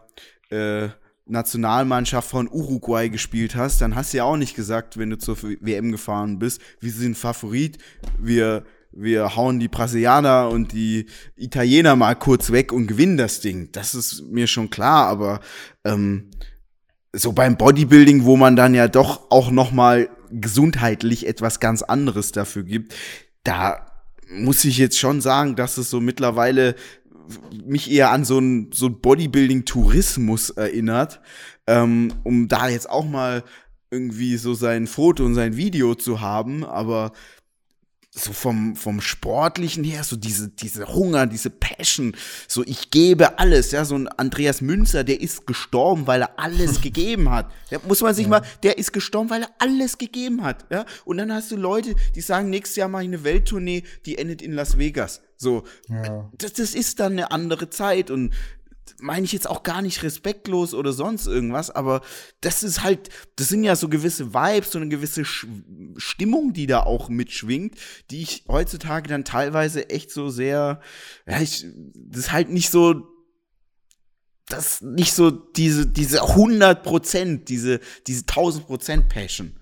äh, Nationalmannschaft von Uruguay gespielt hast, dann hast du ja auch nicht gesagt, wenn du zur WM gefahren bist, wir sind Favorit, wir wir hauen die Brasilianer und die Italiener mal kurz weg und gewinnen das Ding. Das ist mir schon klar, aber ähm, so beim Bodybuilding, wo man dann ja doch auch noch mal gesundheitlich etwas ganz anderes dafür gibt, da muss ich jetzt schon sagen, dass es so mittlerweile mich eher an so ein so Bodybuilding-Tourismus erinnert, ähm, um da jetzt auch mal irgendwie so sein Foto und sein Video zu haben, aber so vom, vom Sportlichen her, so diese, diese Hunger, diese Passion, so ich gebe alles, ja, so ein Andreas Münzer, der ist gestorben, weil er alles (laughs) gegeben hat. Da muss man sich ja. mal, der ist gestorben, weil er alles gegeben hat, ja. Und dann hast du Leute, die sagen, nächstes Jahr mache ich eine Welttournee, die endet in Las Vegas. So, ja. das, das ist dann eine andere Zeit und meine ich jetzt auch gar nicht respektlos oder sonst irgendwas, aber das ist halt, das sind ja so gewisse Vibes, so eine gewisse Sch Stimmung, die da auch mitschwingt, die ich heutzutage dann teilweise echt so sehr, ja, ich, das ist halt nicht so, das nicht so diese, diese 100 Prozent, diese, diese 1000 Prozent Passion.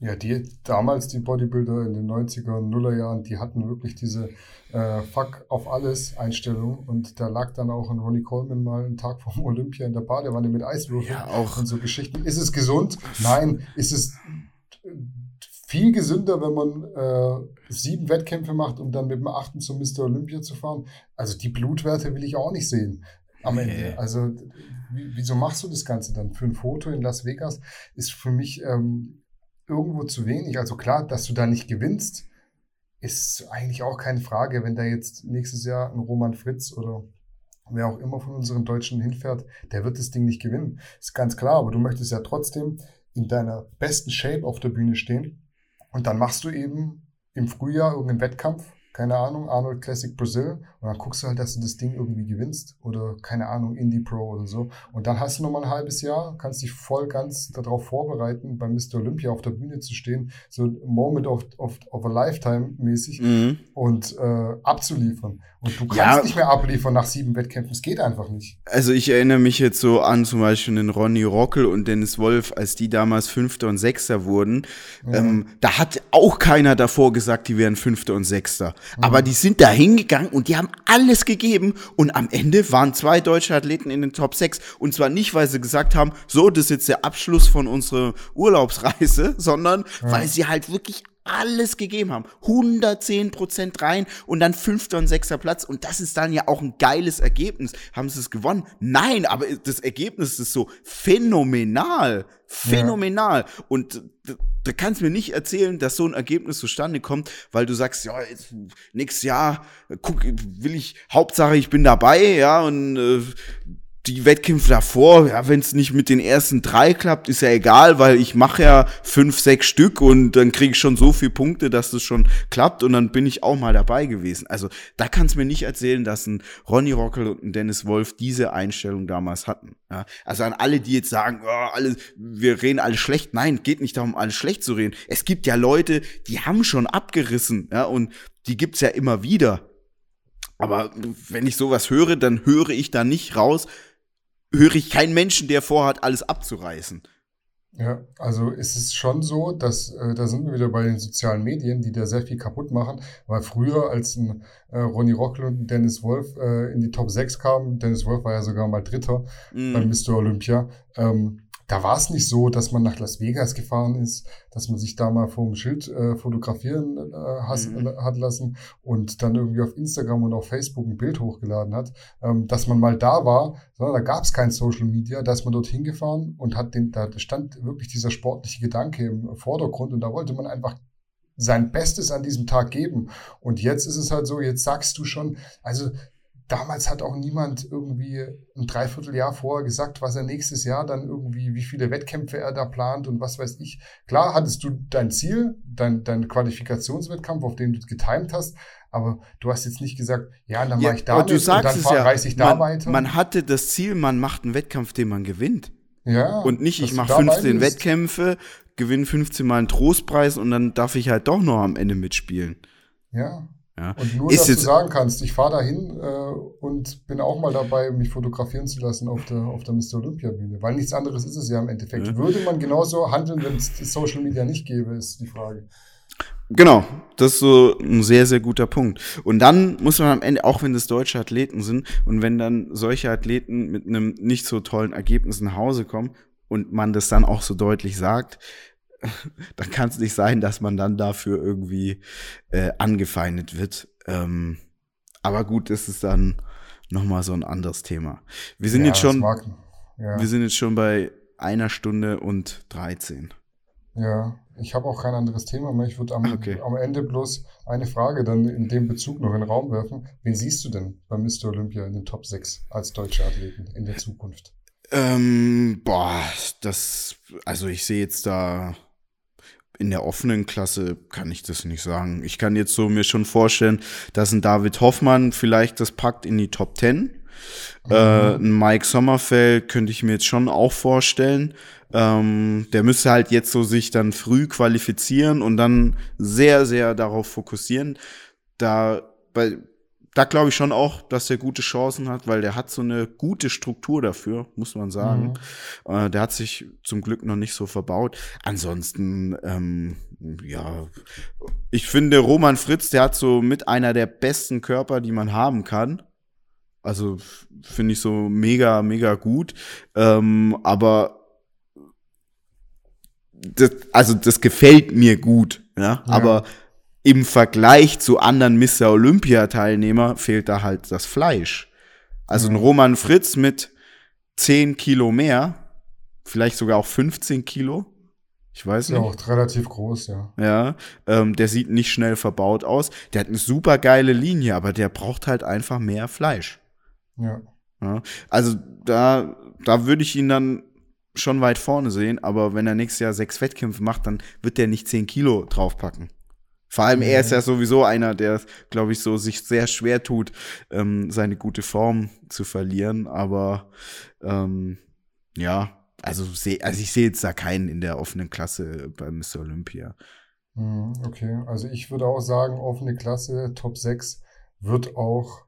Ja, die damals, die Bodybuilder in den 90er und Nullerjahren, die hatten wirklich diese äh, Fuck auf alles Einstellung. Und da lag dann auch ein Ronnie Coleman mal einen Tag vom (laughs) Olympia in der Badewanne mit Eiswürfeln ja, auch. und so Geschichten. Ist es gesund? Nein. Ist es viel gesünder, wenn man äh, sieben Wettkämpfe macht, um dann mit dem achten zum Mr. Olympia zu fahren? Also die Blutwerte will ich auch nicht sehen am Ende. Also wieso machst du das Ganze dann? Für ein Foto in Las Vegas ist für mich ähm, irgendwo zu wenig. Also klar, dass du da nicht gewinnst, ist eigentlich auch keine Frage, wenn da jetzt nächstes Jahr ein Roman Fritz oder wer auch immer von unseren Deutschen hinfährt, der wird das Ding nicht gewinnen. Ist ganz klar, aber du möchtest ja trotzdem in deiner besten Shape auf der Bühne stehen und dann machst du eben im Frühjahr irgendeinen Wettkampf keine Ahnung, Arnold Classic Brazil und dann guckst du halt, dass du das Ding irgendwie gewinnst oder keine Ahnung, Indie Pro oder so. Und dann hast du nochmal ein halbes Jahr, kannst dich voll ganz darauf vorbereiten, bei Mr. Olympia auf der Bühne zu stehen, so Moment of, of, of a Lifetime mäßig mhm. und äh, abzuliefern. Und du kannst ja. nicht mehr abliefern nach sieben Wettkämpfen, es geht einfach nicht. Also ich erinnere mich jetzt so an zum Beispiel den Ronny Rockel und Dennis Wolf, als die damals Fünfter und Sechster wurden. Ja. Ähm, da hat auch keiner davor gesagt, die wären Fünfter und Sechster. Aber die sind da hingegangen und die haben alles gegeben und am Ende waren zwei deutsche Athleten in den Top 6 und zwar nicht, weil sie gesagt haben, so, das ist jetzt der Abschluss von unserer Urlaubsreise, (laughs) sondern ja. weil sie halt wirklich alles gegeben haben. 110 Prozent rein und dann fünfter und sechster Platz. Und das ist dann ja auch ein geiles Ergebnis. Haben sie es gewonnen? Nein, aber das Ergebnis ist so phänomenal. Phänomenal. Ja. Und da kannst mir nicht erzählen, dass so ein Ergebnis zustande kommt, weil du sagst, ja, jetzt, nächstes Jahr guck, will ich, Hauptsache ich bin dabei, ja, und äh, die Wettkämpfe davor, ja, wenn es nicht mit den ersten drei klappt, ist ja egal, weil ich mache ja fünf, sechs Stück und dann kriege ich schon so viele Punkte, dass das schon klappt und dann bin ich auch mal dabei gewesen. Also da kannst du mir nicht erzählen, dass ein Ronny Rockel und ein Dennis Wolf diese Einstellung damals hatten. Ja? Also an alle, die jetzt sagen, oh, alle, wir reden alle schlecht. Nein, geht nicht darum, alles schlecht zu reden. Es gibt ja Leute, die haben schon abgerissen, ja, und die gibt's ja immer wieder. Aber wenn ich sowas höre, dann höre ich da nicht raus, höre ich keinen Menschen, der vorhat, alles abzureißen. Ja, also es ist schon so, dass äh, da sind wir wieder bei den sozialen Medien, die da sehr viel kaputt machen, weil früher, als ein äh, Ronny Rockel und Dennis Wolf äh, in die Top 6 kamen, Dennis Wolf war ja sogar mal Dritter mm. beim Mr. Olympia, ähm, da war es nicht so, dass man nach Las Vegas gefahren ist, dass man sich da mal vor dem Schild äh, fotografieren äh, has, mhm. hat lassen und dann irgendwie auf Instagram und auf Facebook ein Bild hochgeladen hat, ähm, dass man mal da war, sondern da gab es kein Social Media, da ist man dorthin gefahren und hat den, da stand wirklich dieser sportliche Gedanke im Vordergrund und da wollte man einfach sein Bestes an diesem Tag geben. Und jetzt ist es halt so, jetzt sagst du schon, also damals hat auch niemand irgendwie ein Dreivierteljahr vorher gesagt, was er nächstes Jahr dann irgendwie, wie viele Wettkämpfe er da plant und was weiß ich. Klar hattest du dein Ziel, dein, dein Qualifikationswettkampf, auf den du getimt hast, aber du hast jetzt nicht gesagt, ja, dann ja, mache ich da mit und dann ja, reise ich da man, weiter. Man hatte das Ziel, man macht einen Wettkampf, den man gewinnt. Ja. Und nicht, ich mache 15 Wettkämpfe, gewinne 15 Mal einen Trostpreis und dann darf ich halt doch noch am Ende mitspielen. Ja. Ja. Und nur, ist dass du sagen kannst, ich fahre dahin äh, und bin auch mal dabei, mich fotografieren zu lassen auf der, auf der Mr. Olympia Bühne. Weil nichts anderes ist es ja im Endeffekt. Ja. Würde man genauso handeln, wenn es Social Media nicht gäbe, ist die Frage. Genau, das ist so ein sehr, sehr guter Punkt. Und dann muss man am Ende, auch wenn das deutsche Athleten sind und wenn dann solche Athleten mit einem nicht so tollen Ergebnis nach Hause kommen und man das dann auch so deutlich sagt, (laughs) dann kann es nicht sein, dass man dann dafür irgendwie äh, angefeindet wird. Ähm, aber gut, das ist dann nochmal so ein anderes Thema. Wir sind ja, jetzt schon, ja. wir sind jetzt schon bei einer Stunde und 13. Ja, ich habe auch kein anderes Thema mehr. Ich würde am, okay. am Ende bloß eine Frage dann in dem Bezug noch in den Raum werfen. Wen siehst du denn bei Mr. Olympia in den Top 6 als deutsche Athleten in der Zukunft? Ähm, boah, das, also ich sehe jetzt da in der offenen Klasse kann ich das nicht sagen. Ich kann jetzt so mir schon vorstellen, dass ein David Hoffmann vielleicht das packt in die Top 10. Mhm. Äh, ein Mike Sommerfeld könnte ich mir jetzt schon auch vorstellen. Ähm, der müsste halt jetzt so sich dann früh qualifizieren und dann sehr, sehr darauf fokussieren. Da bei da glaube ich schon auch, dass er gute Chancen hat, weil der hat so eine gute Struktur dafür, muss man sagen. Mhm. Äh, der hat sich zum Glück noch nicht so verbaut. Ansonsten, ähm, ja, ich finde Roman Fritz, der hat so mit einer der besten Körper, die man haben kann. Also finde ich so mega, mega gut. Ähm, aber das, also das gefällt mir gut, ja. ja. Aber im Vergleich zu anderen Mr. Olympia-Teilnehmer fehlt da halt das Fleisch. Also ein Roman Fritz mit 10 Kilo mehr, vielleicht sogar auch 15 Kilo. Ich weiß nicht. Ja, auch relativ groß, ja. Ja, ähm, der sieht nicht schnell verbaut aus. Der hat eine super geile Linie, aber der braucht halt einfach mehr Fleisch. Ja. ja. Also da, da würde ich ihn dann schon weit vorne sehen, aber wenn er nächstes Jahr sechs Wettkämpfe macht, dann wird der nicht zehn Kilo draufpacken. Vor allem, er ist ja sowieso einer, der, glaube ich, so sich sehr schwer tut, ähm, seine gute Form zu verlieren. Aber ähm, ja, also, also ich sehe jetzt da keinen in der offenen Klasse bei Mr. Olympia. Mhm, okay, also ich würde auch sagen, offene Klasse, Top 6 wird auch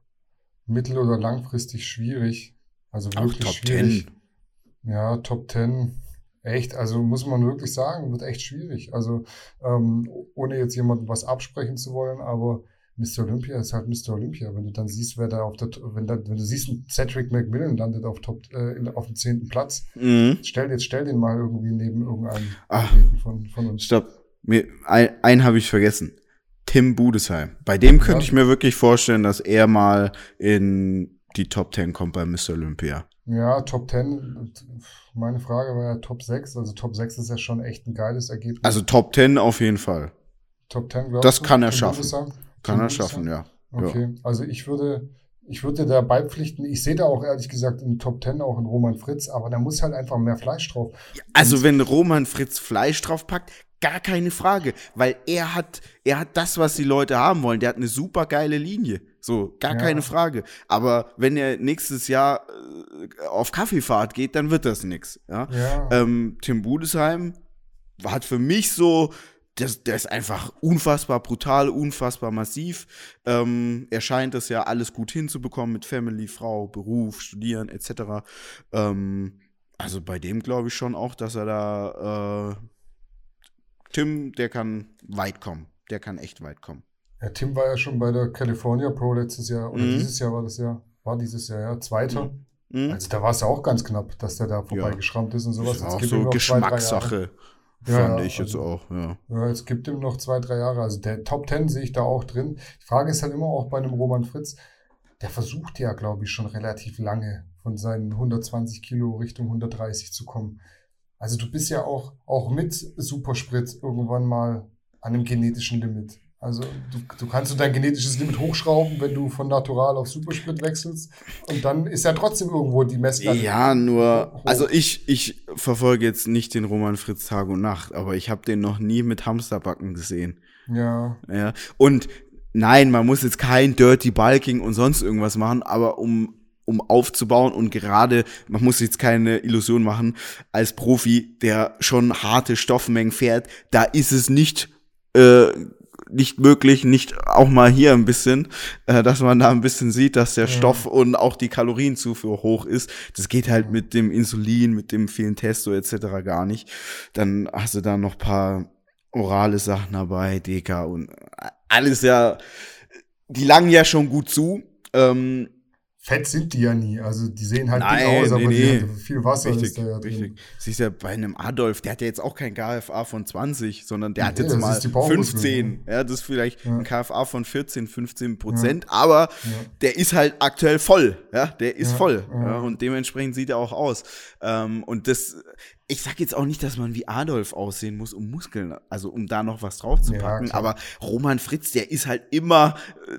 mittel- oder langfristig schwierig. Also wirklich Top schwierig. 10. Ja, Top 10. Echt, also muss man wirklich sagen, wird echt schwierig. Also ähm, ohne jetzt jemandem was absprechen zu wollen, aber Mr. Olympia ist halt Mr. Olympia. Wenn du dann siehst, wer da auf der, wenn, da, wenn du siehst, Cedric McMillan landet auf Top, äh, auf dem zehnten Platz, Mhm. stell jetzt stell den mal irgendwie neben irgendeinem Ach. Von, von uns. Stopp. Mir, ein, einen habe ich vergessen. Tim Budesheim. Bei dem könnte Ja. ich mir wirklich vorstellen, dass er mal in die Top 10 kommt bei Mr. Olympia. Ja, Top 10. Meine Frage war ja Top 6. Also Top 6 ist ja schon echt ein geiles Ergebnis. Also Top 10 auf jeden Fall. Top 10, glaubst das du? kann er Tim schaffen. Bundesheim? Kann Tim er schaffen, ja. ja. Okay, also ich würde, ich würde da beipflichten. Ich sehe da auch ehrlich gesagt in Top 10 auch einen Roman Fritz, aber da muss halt einfach mehr Fleisch drauf. Also wenn Roman Fritz Fleisch draufpackt, gar keine Frage, weil er hat, er hat das, was die Leute haben wollen. Der hat eine super geile Linie, so gar Ja. keine Frage. Aber wenn er nächstes Jahr äh, auf Kaffeefahrt geht, dann wird das nix. Ja. Ja, Ähm, Tim Budesheim hat für mich so, der, der ist einfach unfassbar brutal, unfassbar massiv. Ähm, er scheint das ja alles gut hinzubekommen mit Family, Frau, Beruf, Studieren etc. Ähm, also bei dem glaube ich schon auch, dass er da äh, Tim, der kann weit kommen. Der kann echt weit kommen. Ja, Tim war ja schon bei der California Pro letztes Jahr, oder Mhm. dieses Jahr war das ja, war dieses Jahr, ja, Zweiter. Mhm. Also da war es ja auch ganz knapp, dass der da vorbeigeschrammt ist und sowas. Das ist Jetzt auch so zwei. Geschmackssache, Ja, fand ja, ich jetzt also- auch, ja. Ja, es gibt ihm noch zwei, drei Jahre. Also der Top Ten sehe ich da auch drin. Die Frage ist halt immer auch bei einem Roman Fritz, der versucht ja, glaube ich, schon relativ lange von seinen 120 Kilo Richtung 130 zu kommen. Also du bist ja auch, auch mit Supersprit irgendwann mal an einem genetischen Limit. Also du, du kannst du dein genetisches Limit hochschrauben, wenn du von Natural auf Supersprit wechselst. Und dann ist ja trotzdem irgendwo die Messlatte. Ja, nur, hoch. also ich, ich verfolge jetzt nicht den Roman Fritz Tag und Nacht, aber ich habe den noch nie mit Hamsterbacken gesehen. Ja, Ja. Und nein, man muss jetzt kein Dirty Bulking und sonst irgendwas machen, aber um um aufzubauen und gerade, man muss jetzt keine Illusion machen, als Profi, der schon harte Stoffmengen fährt, da ist es nicht äh, nicht möglich, nicht auch mal hier ein bisschen, äh, dass man da ein bisschen sieht, dass der Stoff und auch die Kalorienzufuhr hoch ist. Das geht halt mit dem Insulin, mit dem vielen Testo etc. gar nicht. Dann hast du da noch paar orale Sachen dabei, Deka und alles ja, die langen ja schon gut zu. Ähm, fett sind die ja nie. Also die sehen halt Nein, aus, aber nee, die nee. viel Wasser Richtig, ist da ja drin. richtig. Siehst ja bei einem Adolf, der hat ja jetzt auch kein KFA von 20, sondern der hat Nee, jetzt das mal ist die Bauchmuskeln, 15. Ja, das ist vielleicht Ja. ein KFA von 14, 15 Prozent, aber Ja. der ist halt aktuell voll. Ja, der ist Ja, voll. ja. Ja, und dementsprechend sieht er auch aus. Ähm, und das, ich sag jetzt auch nicht, dass man wie Adolf aussehen muss, um Muskeln, also um da noch was draufzupacken, Ja, klar. aber Roman Fritz, der ist halt immer,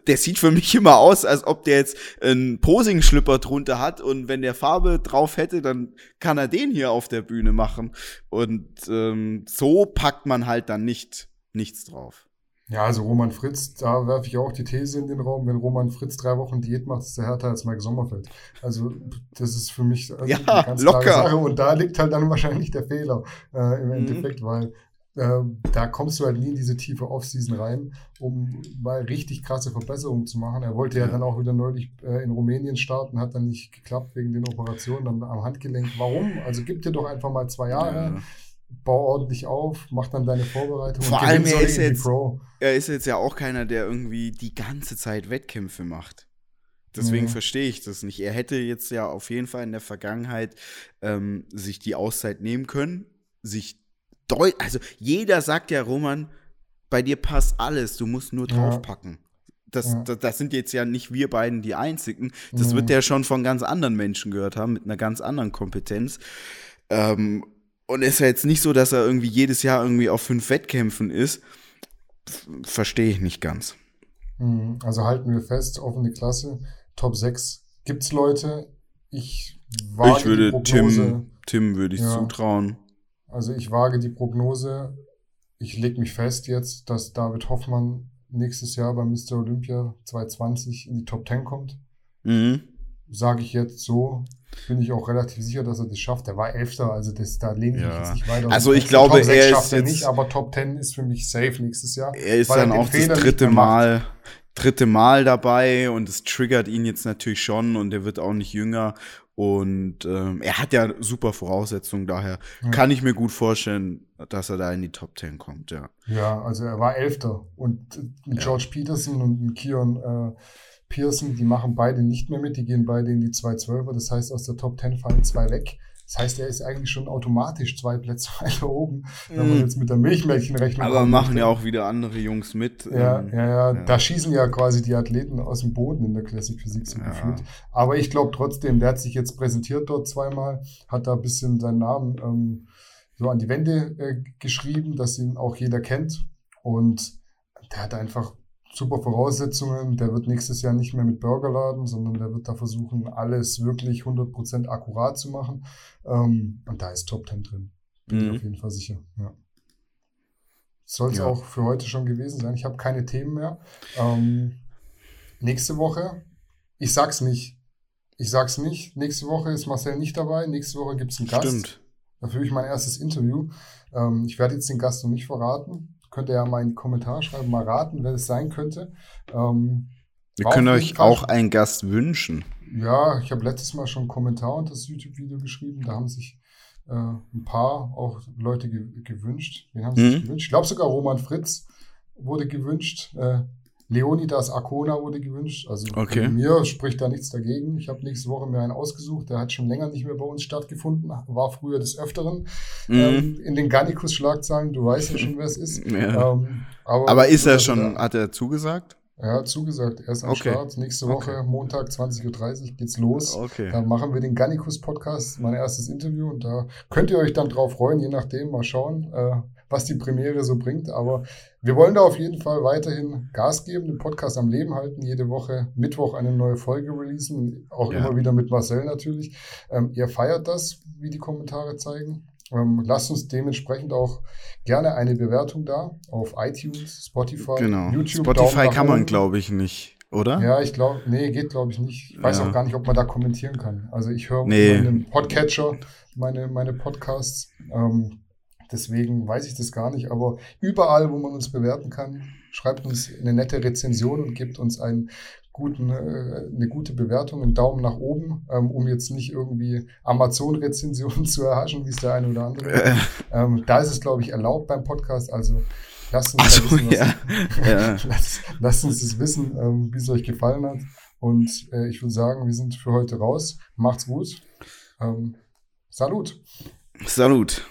der sieht für mich immer aus, als ob der jetzt einen Posing-Schlipper drunter hat und wenn der Farbe drauf hätte, dann kann er den hier auf der Bühne machen. Und ähm, so packt man halt dann nicht nichts drauf. Ja, also Roman Fritz, da werfe ich auch die These in den Raum, wenn Roman Fritz drei Wochen Diät macht, ist er härter als Mike Sommerfeld. Also das ist für mich also Ja, eine ganz locker. klare Sache und da liegt halt dann wahrscheinlich der Fehler äh, im Mhm. Endeffekt, weil äh, da kommst du halt nie in diese tiefe Offseason rein, um mal richtig krasse Verbesserungen zu machen. Er wollte ja, Ja. dann auch wieder neulich äh, in Rumänien starten, hat dann nicht geklappt wegen den Operationen dann am Handgelenk. Warum? Also gib dir doch einfach mal zwei Jahre. Ja. Bau ordentlich auf, mach dann deine Vorbereitung Vor allem, er ist jetzt- Pro. Er ist jetzt ja auch keiner, der irgendwie die ganze Zeit Wettkämpfe macht. Deswegen Mhm. verstehe ich das nicht. Er hätte jetzt ja auf jeden Fall in der Vergangenheit ähm, sich die Auszeit nehmen können, sich deut also jeder sagt ja, Roman, bei dir passt alles, du musst nur draufpacken. Das, Ja. das, das sind jetzt ja nicht wir beiden die Einzigen. Das Mhm. wird der schon von ganz anderen Menschen gehört haben, mit einer ganz anderen Kompetenz. Ähm, und es ist ja jetzt nicht so, dass er irgendwie jedes Jahr irgendwie auf fünf Wettkämpfen ist. Verstehe ich nicht ganz. Mhm. Also halten wir fest, offene Klasse, Top 6 gibt's Leute. Ich wage ich würde die Prognose, Tim, Tim würde ich Ja. zutrauen. Also ich wage die Prognose, ich lege mich fest jetzt, dass David Hoffmann nächstes Jahr bei Mr. Olympia 2020 in die Top 10 kommt. Mhm. Sage ich jetzt so, bin ich auch relativ sicher, dass er das schafft. Er war Elfter, also das, da lehne ich mich Ja. jetzt nicht weiter. Also ich Fenster. glaube, Top 6 er ist schafft er jetzt- nicht, aber Top 10 ist für mich safe nächstes Jahr. Er ist er dann den auch Fehler das dritte. Mal, dritte Mal dabei und es triggert ihn jetzt natürlich schon und er wird auch nicht jünger. Und ähm, er hat ja super Voraussetzungen, daher Ja. kann ich mir gut vorstellen, dass er da in die Top 10 kommt, ja. Ja, also er war Elfter. Und äh, George Peterson und Kion äh, Pearson, die machen beide nicht mehr mit. Die gehen beide in die 212er. Das heißt, aus der Top 10 fallen zwei weg. Das heißt, er ist eigentlich schon automatisch zwei Plätze (laughs) weiter oben, wenn man Mhm. jetzt mit der Milchmädchenrechnung Aber machen ja auch wieder andere Jungs mit. Ja, ähm, ja, ja, ja. da schießen ja quasi die Athleten aus dem Boden in der Classic Physik so Ja. gefühlt. Aber ich glaube trotzdem, der hat sich jetzt präsentiert dort zweimal, hat da ein bisschen seinen Namen ähm, so an die Wände äh, geschrieben, dass ihn auch jeder kennt. Und der hat einfach super Voraussetzungen. Der wird nächstes Jahr nicht mehr mit Burger laden, sondern der wird da versuchen, alles wirklich 100% akkurat zu machen. Ähm, und da ist Top 10 drin. Bin ich Mhm. auf jeden Fall sicher. Ja. Soll es Ja. auch für heute schon gewesen sein. Ich habe keine Themen mehr. Ähm, nächste Woche, ich sag's nicht. Ich sag's nicht. Nächste Woche ist Marcel nicht dabei. Nächste Woche gibt's einen Gast. Stimmt. Dafür ich mein erstes Interview. Ähm, ich werde jetzt den Gast noch nicht verraten. Könnt ihr ja mal in die Kommentare schreiben, mal raten, wer es sein könnte. Ähm, Wir können euch auch einen Gast wünschen. ja, ich habe letztes Mal schon einen Kommentar unter das YouTube-Video geschrieben. Da haben sich äh, ein paar auch Leute ge gewünscht. Wen haben sie sich Mhm. gewünscht? Ich glaube sogar Roman Fritz wurde gewünscht. Äh, Leonidas Arcona wurde gewünscht. Also Okay. mir spricht da nichts dagegen. Ich habe nächste Woche mir einen ausgesucht. Der hat schon länger nicht mehr bei uns stattgefunden. War früher des Öfteren Mhm. ähm, in den Gannikus-Schlagzeilen. Du weißt ja schon, wer es ist. (laughs) Ja. Ähm, Aber ist er Also schon, da- hat er zugesagt? er hat zugesagt, er ist am Okay. Start. Nächste Woche, Okay. Montag, 20.30 Uhr geht's los. Okay. Da machen wir den Gannikus-Podcast, mein erstes Interview. Und da könnt ihr euch dann drauf freuen, je nachdem, mal schauen, äh, was die Premiere so bringt. Aber wir wollen da auf jeden Fall weiterhin Gas geben, den Podcast am Leben halten, jede Woche Mittwoch eine neue Folge releasen. Auch Ja. immer wieder mit Marcel natürlich. Ähm, ihr feiert das, wie die Kommentare zeigen. Ähm, lasst uns dementsprechend auch gerne eine Bewertung da auf iTunes, Spotify, Genau. YouTube. Spotify kann man, glaube ich, nicht, oder? Ja, ich glaube, nee, geht glaube ich nicht. Ich weiß Ja. auch gar nicht, ob man da kommentieren kann. Also ich höre Nee. in einem Podcatcher meine, meine Podcasts. Ähm, deswegen weiß ich das gar nicht. Aber überall, wo man uns bewerten kann, schreibt uns eine nette Rezension und gebt uns einen guten, äh, eine gute Bewertung, einen Daumen nach oben, ähm, um jetzt nicht irgendwie Amazon-Rezensionen (laughs) zu erhaschen, wie es der eine oder andere. Äh, Ähm, da ist es, glaube ich, erlaubt beim Podcast. Also lasst uns, da wissen, ja. (laughs) ja. lasst, lasst uns das wissen, ähm, wie es euch gefallen hat. Und äh, ich würde sagen, wir sind für heute raus. Macht's gut. Salut. Salut.